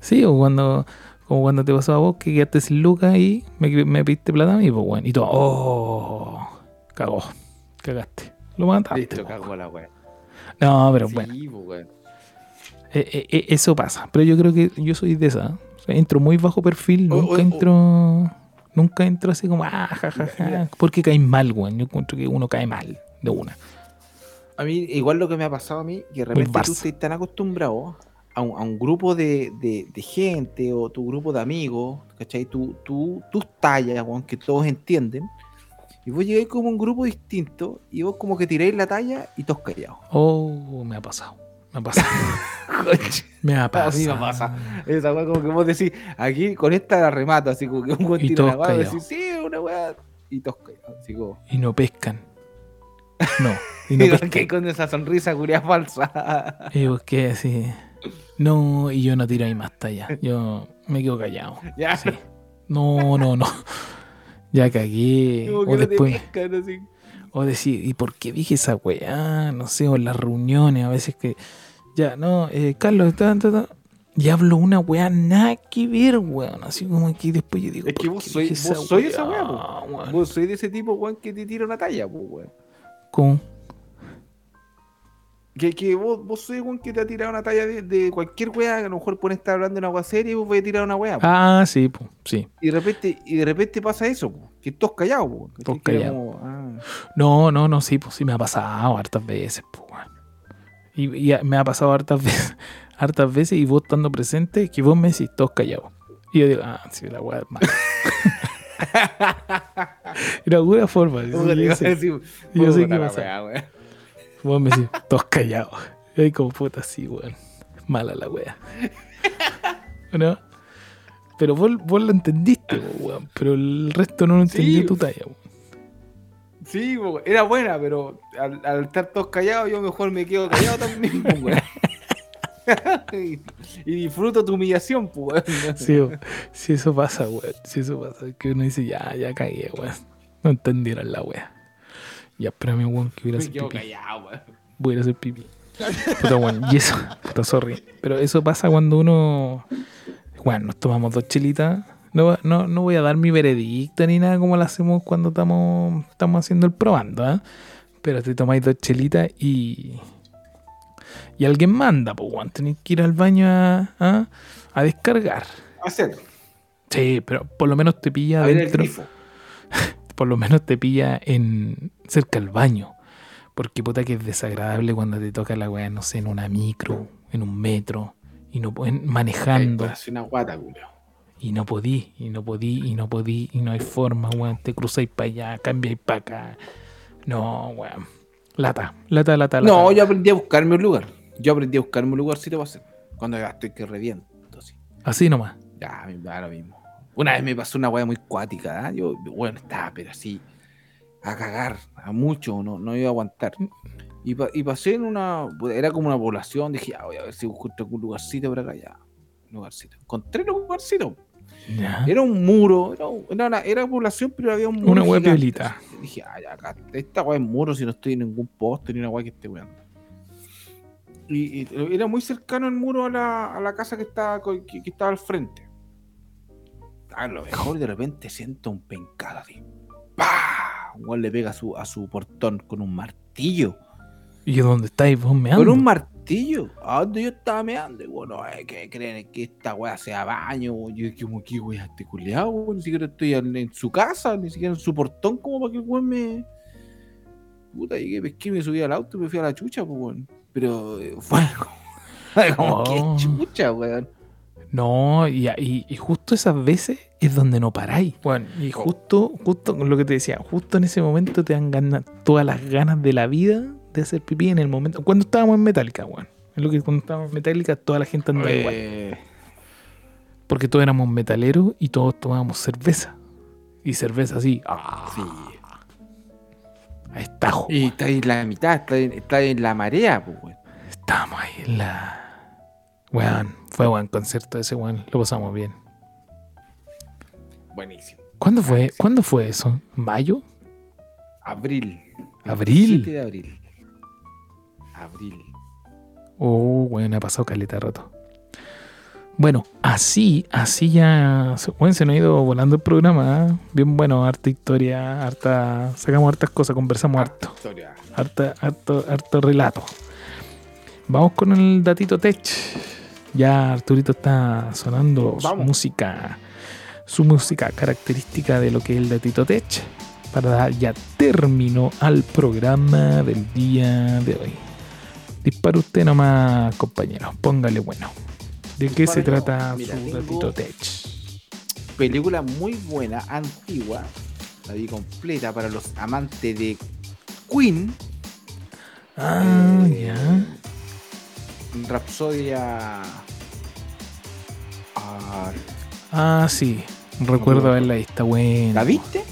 Sí, o cuando, como cuando te pasó a vos que quedaste sin lucas y me, me plata a mí, pues bueno, y tú, oh, cagó, cagaste. Lo mataste. Listo, po. cagó la weá. No, pero sí, bueno, eh, eh, eh, eso pasa. Pero yo creo que yo soy de esa. O sea, entro muy bajo perfil, nunca entro. Nunca entro así como, ah, ja, ja, ja, porque caes mal, weón. Yo encuentro que uno cae mal de una. A mí, igual lo que me ha pasado a mí, que de repente tú estás tan acostumbrado a un, a un grupo de, de- de gente o tu grupo de amigos, ¿cachai? Tu, tu, tus tallas, weón, que todos entienden. Y vos llegáis como un grupo distinto y vos como que tiráis la talla y todos callados. Oh, me ha pasado. Me ha pasado. [LAUGHS] me ha pasado. mí me pasa. Esa weá como que vos decís, aquí con esta la remato, así como que un buen Y tiro todos weá, decís, sí, una weá, y callados. Así como, Y no pescan. [LAUGHS] No. Y no pescan. que con esa sonrisa curia falsa. Y vos qué así. No, y yo no tiro ahí más talla. Yo me quedo callado. [LAUGHS] ya, Sí. No, no, no. Ya cagué. como que O no te después. pescan, así. O decir, ¿y por qué dije esa weá? No sé, o en las reuniones, a veces que. Ya, no, eh, Carlos. Y hablo una weá nada que ver, weón. Así como que después yo digo. Es que ¿por vos soy- vos soy esa weá, po. weón? Vos sois de ese tipo, weón, que te tira una talla, weón. ¿Cómo? Que, que vos, vos sois, weón, que te ha tirado una talla de, de cualquier weá, que a lo mejor pueden estar hablando de una weá seria y vos vais a tirar una weá, po. Ah, sí, pues, sí. Y de repente, y de repente pasa eso, po, que todos callados, po, ¿cachai? Todos callados. ah. No, no, no, sí, pues sí me ha pasado hartas veces, pues, weón. Y, y me ha pasado hartas [LAUGHS] veces, hartas veces y vos estando presente, que vos me decís todos callados. Y yo digo, ah, sí, la weá es mala. [LAUGHS] de alguna forma. sí, yo sé. yo sé qué pasa. Vos me decís, todos callados. Y ahí como puta así, weón. Mala la wea. ¿No? Pero vos, vos lo entendiste, weón. Pero el resto no lo Sí. entendió tu talla, weón. Sí, era buena, pero al, al estar todos callados, yo mejor me quedo callado también, weón. y, [LAUGHS] y disfruto tu humillación, pues, weón. Sí, weón. sí, eso pasa, weón. Sí, eso pasa. Que uno dice, ya, ya cagué, weón. No entendieron la wea. Ya, espérame, weón, que hubiera quedo pipí. callado, weón. Voy a ir a hacer pipí. Puta, weón. Y eso, puta, sorry. Pero eso pasa cuando uno. Bueno, nos tomamos dos chelitas. No, no, no voy a dar mi veredicto ni nada como lo hacemos cuando estamos, estamos haciendo el probando, ¿ah? Pero te tomáis dos chelitas y. Y alguien manda, pues, weón. Tenés que ir al baño a, a, a descargar. Hacer. Sí, pero por lo menos te pilla A dentro. [LAUGHS] Por lo menos te pilla en cerca del baño. Porque puta que es desagradable cuando te toca la weá, no sé, en una micro, en un metro, y no pueden manejando. Una guata, culo. Y no podí, y no podí, y no podí, y no hay forma, weón. Te cruzáis para allá, cambiáis para acá. No, weón. Lata, lata, lata, lata. No, yo aprendí a buscarme un lugar. Yo aprendí a buscarme un lugarcito para hacer. Cuando ya estoy que reviento. así. Así nomás. Ya, lo mismo. Una vez me pasó una weá muy cuática. ¿ah? Yo, bueno, estaba, pero así, a cagar, a mucho, no, no iba a aguantar. Y, pa- y pasé en una, era como una población, dije, ah, voy a ver si busco algún lugarcito por acá, ya. Un lugarcito. Encontré un lugarcito. Ya. Era un muro, era, era, una, era población, pero había un muro. Una hueá piolita. Dije, ah, ya, acá, esta weá es muro si no estoy en ningún poste ni una weá que esté weando. Y, y era muy cercano el muro a la, a la casa que estaba, que, que estaba al frente. A lo mejor de repente siento un pencado así. ¡Pah! Un le pega a su, a su portón con un martillo. ¿Y dónde estáis vos meando? Con un martillo. ¿A dónde yo estaba meando? Y bueno, eh, que creen que esta weá sea baño. Yo dije, como que weá este culiao, weón? Ni siquiera estoy en, en su casa, ni siquiera en su portón, como para que el weón me. Puta, llegué, pesqué, me subí al auto y me fui a la chucha, pues weón. Pero eh, fue [LAUGHS] como, como Oh. que chucha, weón. No, y, y, y justo esas veces es donde no paráis. Bueno, y justo, justo con lo que te decía, justo en ese momento te dan ganas, todas las ganas de la vida de hacer pipí en el momento. Cuando estábamos en Metallica, weón. Es lo que cuando estábamos en Metallica, toda la gente andaba igual. Porque todos éramos metaleros y todos tomábamos cerveza. Y cerveza así, ah, sí. a estajo. Y está ahí en la mitad, está en, está en la marea, pues weón. Estábamos ahí en la. Weón, fue buen concierto ese, weón. Lo pasamos bien. Buenísimo. ¿Cuándo fue, ¿cuándo fue eso? ¿Mayo? Abril. Abril. 27 de abril. Abril. Oh, bueno, ha pasado caleta de rato. Bueno, así, así ya. Bueno, se nos ha ido volando el programa. ¿eh? Bien bueno, harta historia, harta. Sacamos hartas cosas, conversamos harto. Historia. Harta, harto, harto relato. Vamos con el datito tech. Ya Arturito está sonando su música. Su música característica de lo que es el datito tech. Para dar ya término al programa del día de hoy. Dispara usted nomás, compañero. Póngale bueno. ¿De qué se trata Mira, su datito tech? Película muy buena, antigua. La vi completa para los amantes de Queen. Ah, Eh, ya. Rapsodia. Ah, Ah, sí. Recuerdo haberla visto. Está buena. ¿La viste?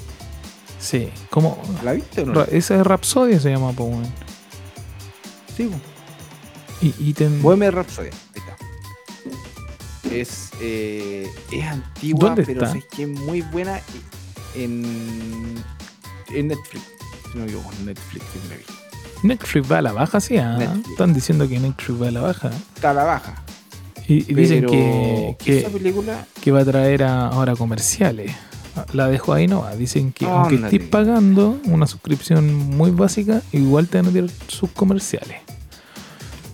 Sí. ¿Cómo? ¿La viste o no? Esa es Rapsodia se llama, weón. Sí. Y, y ten- Bohemian Rhapsody. Es, eh, es antigua, ¿Dónde pero es que es muy buena en, en Netflix. No en Netflix, sí me vi. Netflix va a la baja, sí. ah. Están diciendo que Netflix va a la baja. Está a la baja. Y, y dicen que, que, esa película que va a traer a- ahora comerciales. La dejo ahí, no va. Dicen que aunque estés pagando una suscripción muy básica, igual te van a tirar sus comerciales.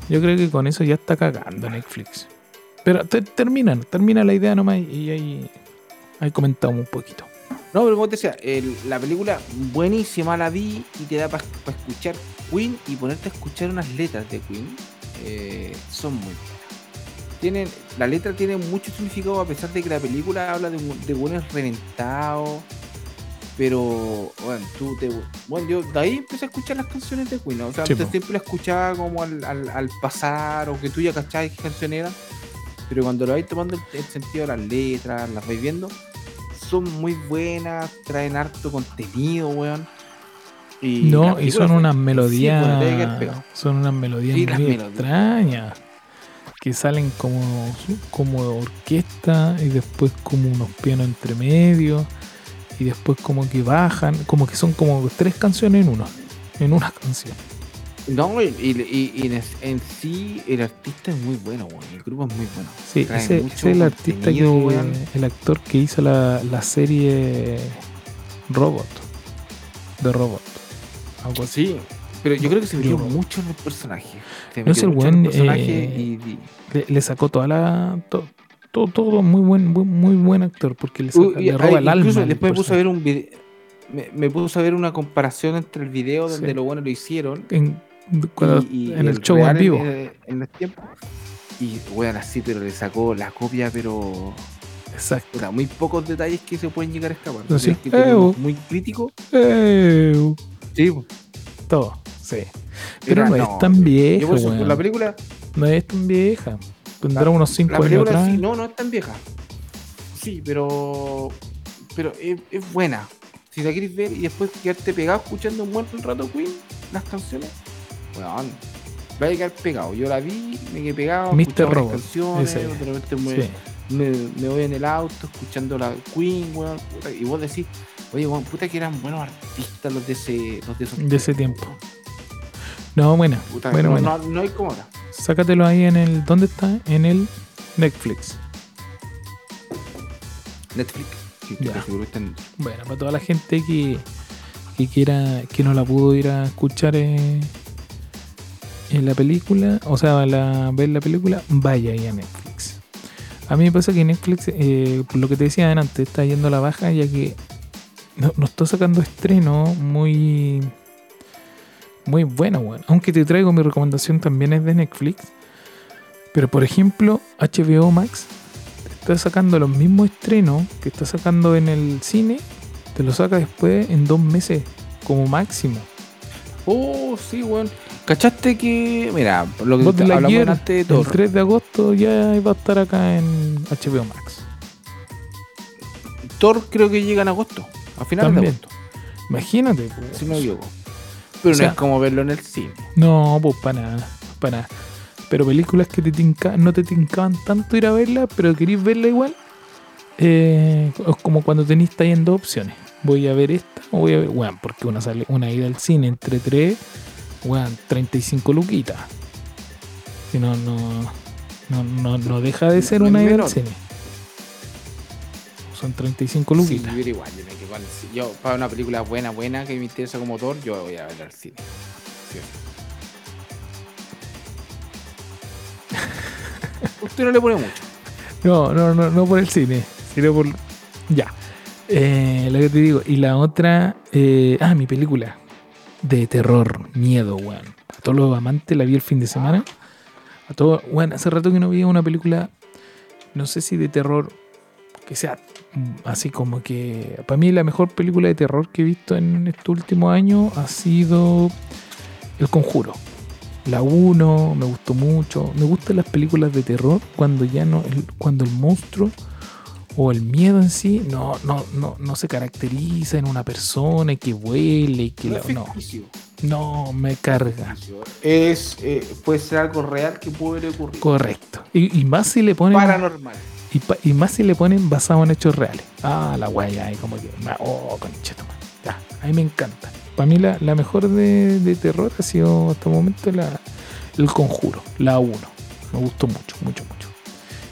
Yo creo que con eso ya está cagando Netflix. Pero te- termina, termina la idea nomás y ahí, ahí comentamos un poquito. No, pero como te decía, la película buenísima la vi y te da para escuchar Queen y ponerte a escuchar unas letras de Queen. eh, son muy buenas. Tienen, la letra tiene mucho significado a pesar de que la película habla de, de buenos reventados. Pero, bueno, tú te. Bueno, yo de ahí empecé a escuchar las canciones de Queen. ¿no? O sea, Sí, antes po. siempre la escuchaba como al, al- al pasar o que tú ya cachabas qué canción era. Pero cuando lo vais tomando el, el sentido de las letras, las vais viendo, son muy buenas, traen harto contenido, weón. Y No, y son unas sí, melodías. pegado. son unas melodías Sí, las muy extrañas. Que salen como, como orquesta y después como unos pianos entre medio. Y después como que bajan. Como que son como tres canciones en una. En una canción. No, y, y- y en, en sí el artista es muy bueno, weón. El grupo es muy bueno. Sí, ese, ese es el artista que. El actor que hizo la, la serie Robot. De Robot. Algo así. Sí, Pero yo creo que se metió mucho en el personaje. Se No metió el mucho en weón, personaje eh, y- y- Le, le sacó toda la. to- todo, todo muy buen, muy, muy buen actor, porque le, saca- Uy, le roba el alma. después me puse a ver un video. Me, me puse a ver una comparación entre el video donde Sí. lo bueno lo hicieron En, cuando- y, y en el show en vivo. En, en el tiempo. Y weón, así, pero le sacó la copia, pero. Exacto. puta, muy pocos detalles que se pueden llegar a escapar. No, sí. Es que tenemos Eh, muy crítico. Eh, Sí, todo, sí. Pero no, no, es tan vieja, yo por eso, weón. la película. No es tan vieja. Tendrá La- unos 5 La años atrás. sí, no, no es tan vieja. Sí, pero. Pero es, es buena. Si la quieres ver y después quedarte pegado escuchando un buen rato Queen, las canciones, weón. Va a quedar pegado. Yo la vi, me quedé pegado. Mr. escuchaba las Robot, canciones, de repente me, Sí. me, me voy en el auto escuchando la Queen, weón. puta, y vos decís, oye, weón, puta que eran buenos artistas los de ese, los de esos De ese tiempo. No, buena. Puta, bueno, no, bueno. no, no hay como ahora. Sácatelo ahí en el. ¿Dónde está? En el Netflix. Netflix. Sí, Ya. en- Bueno, para toda la gente que, que quiera, que no la pudo ir a escuchar eh, en la película, o sea, la, ver la película, vaya ahí a Netflix. A mí me pasa que Netflix, eh, por lo que te decía antes, está yendo a la baja ya que no, no está sacando estreno muy muy bueno, bueno. Aunque te traigo mi recomendación también es de Netflix. Pero por ejemplo, HBO Max está sacando los mismos estrenos que está sacando en el cine, te lo saca después en dos meses, como máximo. Oh, sí, weón. ¿Cachaste que, mira, lo que Buzz hablamos Lightyear, antes de el Thor, 3 de agosto ya va a estar acá en HBO Max. Thor creo que llega en agosto, a finales También. de agosto, Imagínate. pues. si no equivoco. Pero O sea- no es como verlo en el cine. No, pues para nada, para nada. Pero películas que te tinca- no te tincaban tanto ir a verlas, pero querís verla igual. eh, es como cuando tenéis ahí en dos opciones. Voy a ver esta o voy a ver. Bueno, porque una sale, una ida al cine entre tres, weón, 35 luquitas. Si no, no, no, no, no deja de ser No una ida al cine. Son 35 Sí, luquitas. era igual, yo me Yo, para una película buena, buena, que me interesa como Thor, yo voy a ver al cine. Sí. [LAUGHS] Usted no le pone mucho. No, no, no, no por el cine, sino por. Ya. Eh, lo que te digo. Y la otra. eh, ah, mi película. De terror, miedo, weón. A todos los amantes la vi el fin de semana. A todos. Weón, hace rato que no veía una película. No sé si de terror. Que sea mm, así como que. Para mí, la mejor película de terror que he visto en este último año ha sido. El Conjuro. La 1 me gustó mucho. Me gustan las películas de terror cuando ya no. el- cuando el monstruo o el miedo en sí no, no, no, no se caracteriza en una persona y que huele y que No la- no, no me carga. Es, eh, puede ser algo real que puede ocurrir. Correcto. Y, y más si le ponen. Paranormal. Y, más si le ponen basado en hechos reales. Ah, la guaya, ahí como que. Oh, conchito, Ya, a mí me encanta. Para mí la, la mejor de, de terror ha sido hasta el momento la, El Conjuro, la 1. Me gustó mucho, mucho, mucho.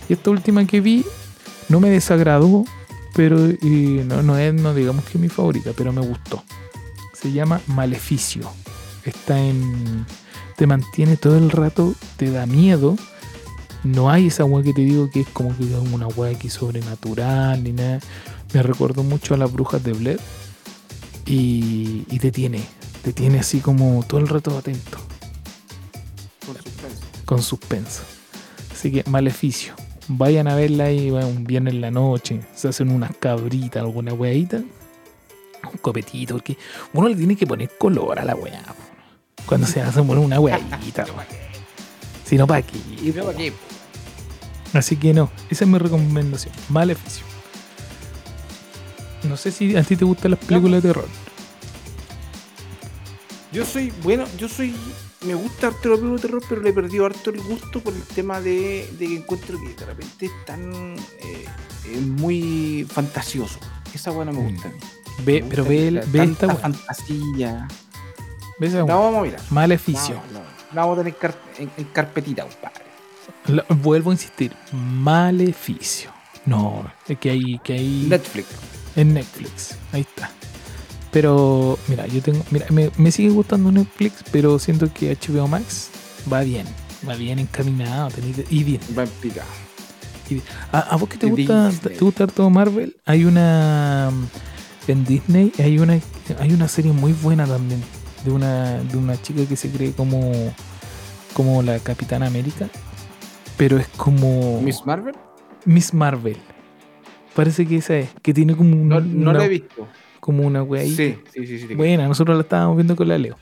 Y esta última que vi no me desagradó, pero no, no es, no digamos que mi favorita, pero me gustó. Se llama Maleficio. Está en. Te mantiene todo el rato, te da miedo. No hay esa weá que te digo que es como que es una weá que es sobrenatural ni nada. Me recordó mucho a las brujas de Blair. Y, y te tiene, te tiene así como todo el rato atento, Con suspenso. con suspenso. Así que maleficio. Vayan a verla ahí bueno, un viernes en la noche. Se hacen unas cabritas, alguna weadita. Un copetito, porque uno le tiene que poner color a la weá. Cuando se hace bueno, una weadita. [LAUGHS] Si no, ¿para qué? ¿Y de para qué? Así que no, esa es mi recomendación. Maleficio. No sé si a ti te gustan las películas de terror. Yo soy, bueno, yo soy, me gusta harto los películas de terror, pero le he perdido harto el gusto por el tema de, de que encuentro que de repente es tan eh, muy fantasioso. Esa buena me gusta. a mí. Ve, Me pero gusta ve, el- la- ve esta fantasía. Ve esa La weá. vamos a mirar. Maleficio. No, no, la vamos a tener en, en carpetita, compadre. La- vuelvo a insistir. Maleficio. No, es que hay, que hay Netflix. en Netflix. Ahí está. Pero, mira, yo tengo. Mira, me, me sigue gustando Netflix, pero siento que HBO Max va bien. Va bien encaminado. tenés- y bien. Va en pica. y- ¿A, a vos que te gusta, Disney. te gusta todo Marvel? Hay una. En Disney hay una, hay una serie muy buena también. De una, de una chica que se cree como. Como la Capitana América. Pero es como. Miss Marvel, Miss Marvel. Parece que esa es. Que tiene como un- no, no una, la he visto. como una wea ahí. Sí, sí, sí. sí. Buena, nosotros la estábamos viendo con la Leo.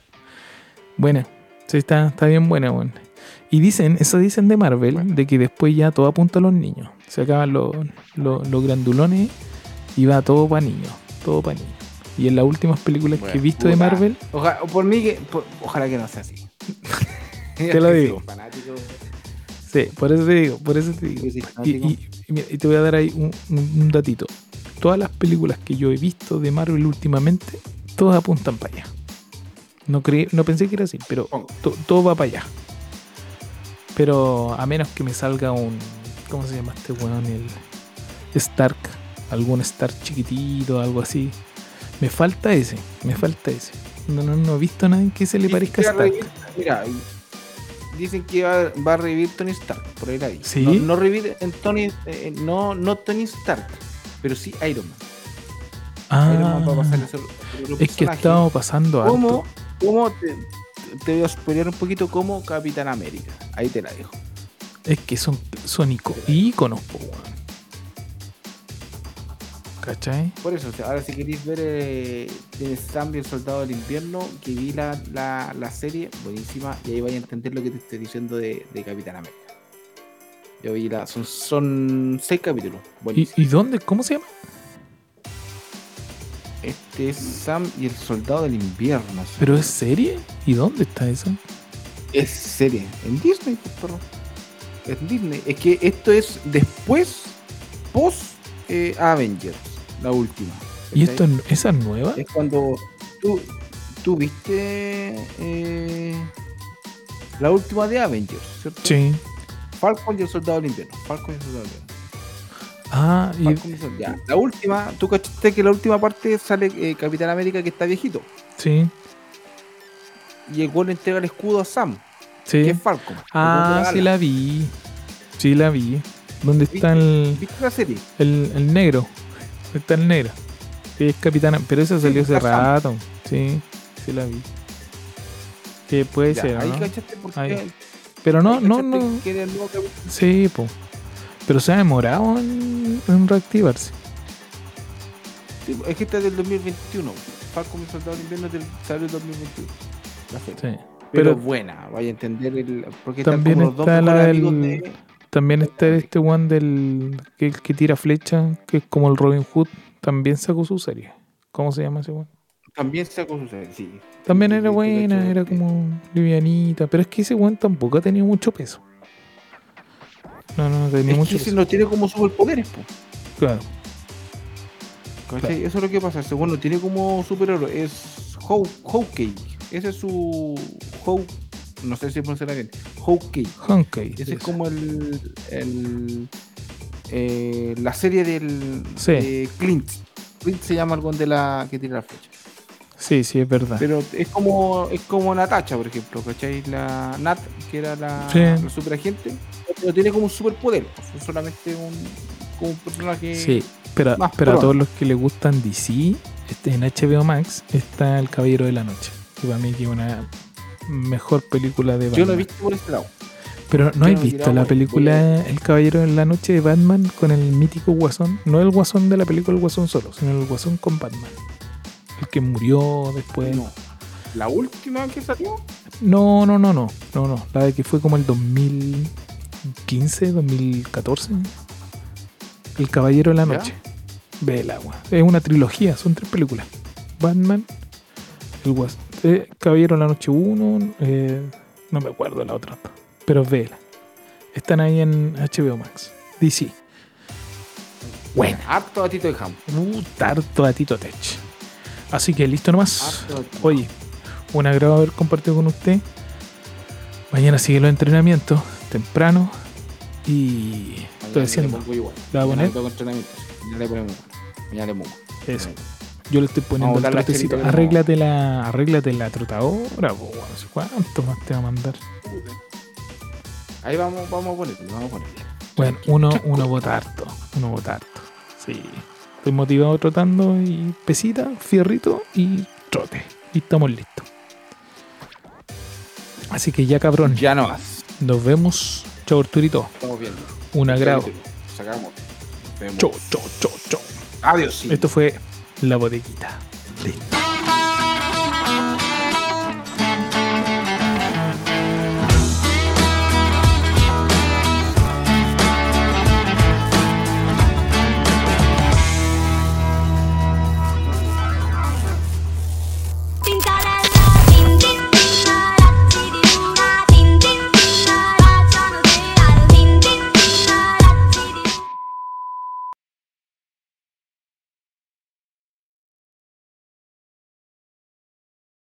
Buena. Sí, está, está bien buena, weón. Y dicen, eso dicen de Marvel, Bueno. de que después ya todo apunta a los niños. Se acaban los, los, los grandulones y va todo para niños. Todo para niños. Y en las últimas películas que he Bueno, visto de. Marvel, Oja- por mí, que, por- ojalá que no sea así. [LAUGHS] [LAUGHS] Te lo digo. Sí, por eso te digo, por eso te digo. Y, y- y mira, y te voy a dar ahí un, datito. Todas las películas que yo he visto de Marvel últimamente, todas apuntan para allá. No, creí, no pensé que era así, pero to- todo va para allá. Pero a menos que me salga un. ¿Cómo se llama este weón? El Stark. Algún Stark chiquitito, algo así. Me falta ese, me falta ese. No, no, no he visto a nadie que se le parezca a Stark. Mira, dicen que va, va a revivir Tony Stark, por ahí la vi. ¿Sí? No, no revivir en Tony, eh, no, no Tony Stark, pero sí Iron Man. Iron Man va a pasar Ah, ser otro es que estaba pasando ¿Cómo, alto. cómo te, te voy a spoilear un poquito como Capitán América? Ahí te la dejo. Es que son, son ico- íconos, po. ¿Cachai? Por eso, ahora si queréis ver eh, y el Soldado del Invierno, que vi la, la, la serie, buenísima, y ahí vais a entender lo que te estoy diciendo de, de Capitán América. Yo vi la, son, son seis capítulos, ¿Y. ¿Y dónde? ¿Cómo se llama? Este es Sam y el Soldado del Invierno. ¿Pero es serie? ¿Y dónde está eso? es serie, en Disney, perro. En Disney. Es que esto es después, post eh, Avengers, la última. ¿Y esto es- esa es nueva? Es cuando tú, tú viste eh, la última de Avengers, ¿cierto? Sí. Falcon y el Soldado del Invierno. Falcon y el Soldado del Invierno. Ah, y, Falcon y ya. La última, tú cachaste que la última parte sale eh, Capitán América que está viejito. sí, Y el gol entrega el escudo a Sam, sí. que es Falcon. Ah, sí la vi. Sí la vi. ¿Dónde está el, ¿Viste la serie? el, el negro? ¿Dónde está el negro? Sí, es capitana. Pero esa salió hace está rato. Sí, sí la vi. Que puede Ya, ser, ahí ¿no? cachaste porque Ahí. Pero no, no, no. que. Sí, po. Pero se ha demorado en, en reactivarse. Sí, es que esta es del 2021. Falcon y Soldado del Invierno del, sale el 2021. La serie. Sí. Pero, Pero buena, vaya a entender el. Porque También están como los dos está la del- de- también está este one del que, tira flecha, que es como el Robin Hood. También sacó su serie. ¿Cómo se llama ese one? También sacó su serie, sí. También era buena, era sí. como livianita. Pero es que ese one tampoco ha tenido mucho peso. No, no, tenía Es mucho que peso. no tiene como superpoderes, po. Claro. Eso es lo que pasa. Ese bueno tiene como superhéroe. Es Haw- Hawkeye. Ese es su. Haw- no sé si pronunciará bien. Hawkeye. Hankey. Ese es como el. el eh, la serie del. Sí. de Clint. Clint se llama algo de la que tira la flecha. Sí, sí, es verdad. Pero es como es como Natacha, por ejemplo, ¿cachai? La Nat, que era la, Sí. la superagente, no tiene como un superpoder, es solamente un, como un personaje. Sí, pero, más pero a todos los que les gustan DC, este, en HBO Max está El Caballero de la Noche. Que para mí es una mejor película de Batman. Yo no he visto por este lado. Pero ¿no he visto la voy- película El Caballero de la Noche de Batman con el mítico Guasón? No el Guasón de la película El Guasón solo, sino el Guasón con Batman. El que murió después. No. La última que salió, No, no, no, no, no, no. La de que fue como el 2015, 2014. El Caballero de la. Noche. Ve el agua. Es una trilogía, son tres películas. Batman, el Guas- eh, Caballero de la Noche 1, eh, no me acuerdo la otra, pero vela. Están ahí en HBO Max. DC. Bueno, harto gatito de Ham. uh, tarto a Tito Tech. Así que listo nomás. Harto. Oye, un agrado haber compartido con usted. Mañana sigue los entrenamientos, temprano. Y estoy le. ¿la va a poner? Mañana le ponemos. Mañana le pongo. Eso. Yo le estoy poniendo el la trotecito. de Arréglate la, arréglate la trotadora, po, weón. No sé ¿Cuánto más te va a mandar? Ahí vamos, vamos a ponerle, vamos a ponerle. Bueno, uno, uno vota harto. Uno vota harto. Sí. Estoy motivado trotando y pesita, fierrito y trote. Y estamos listos. Así que ya cabrón, Ya no más. nos vemos. Chau Arturito. Estamos viendo. Un agrado. Sacamos. Chau, chau, chau, chau. Adiós. Esto fue la bodeguita. Listo.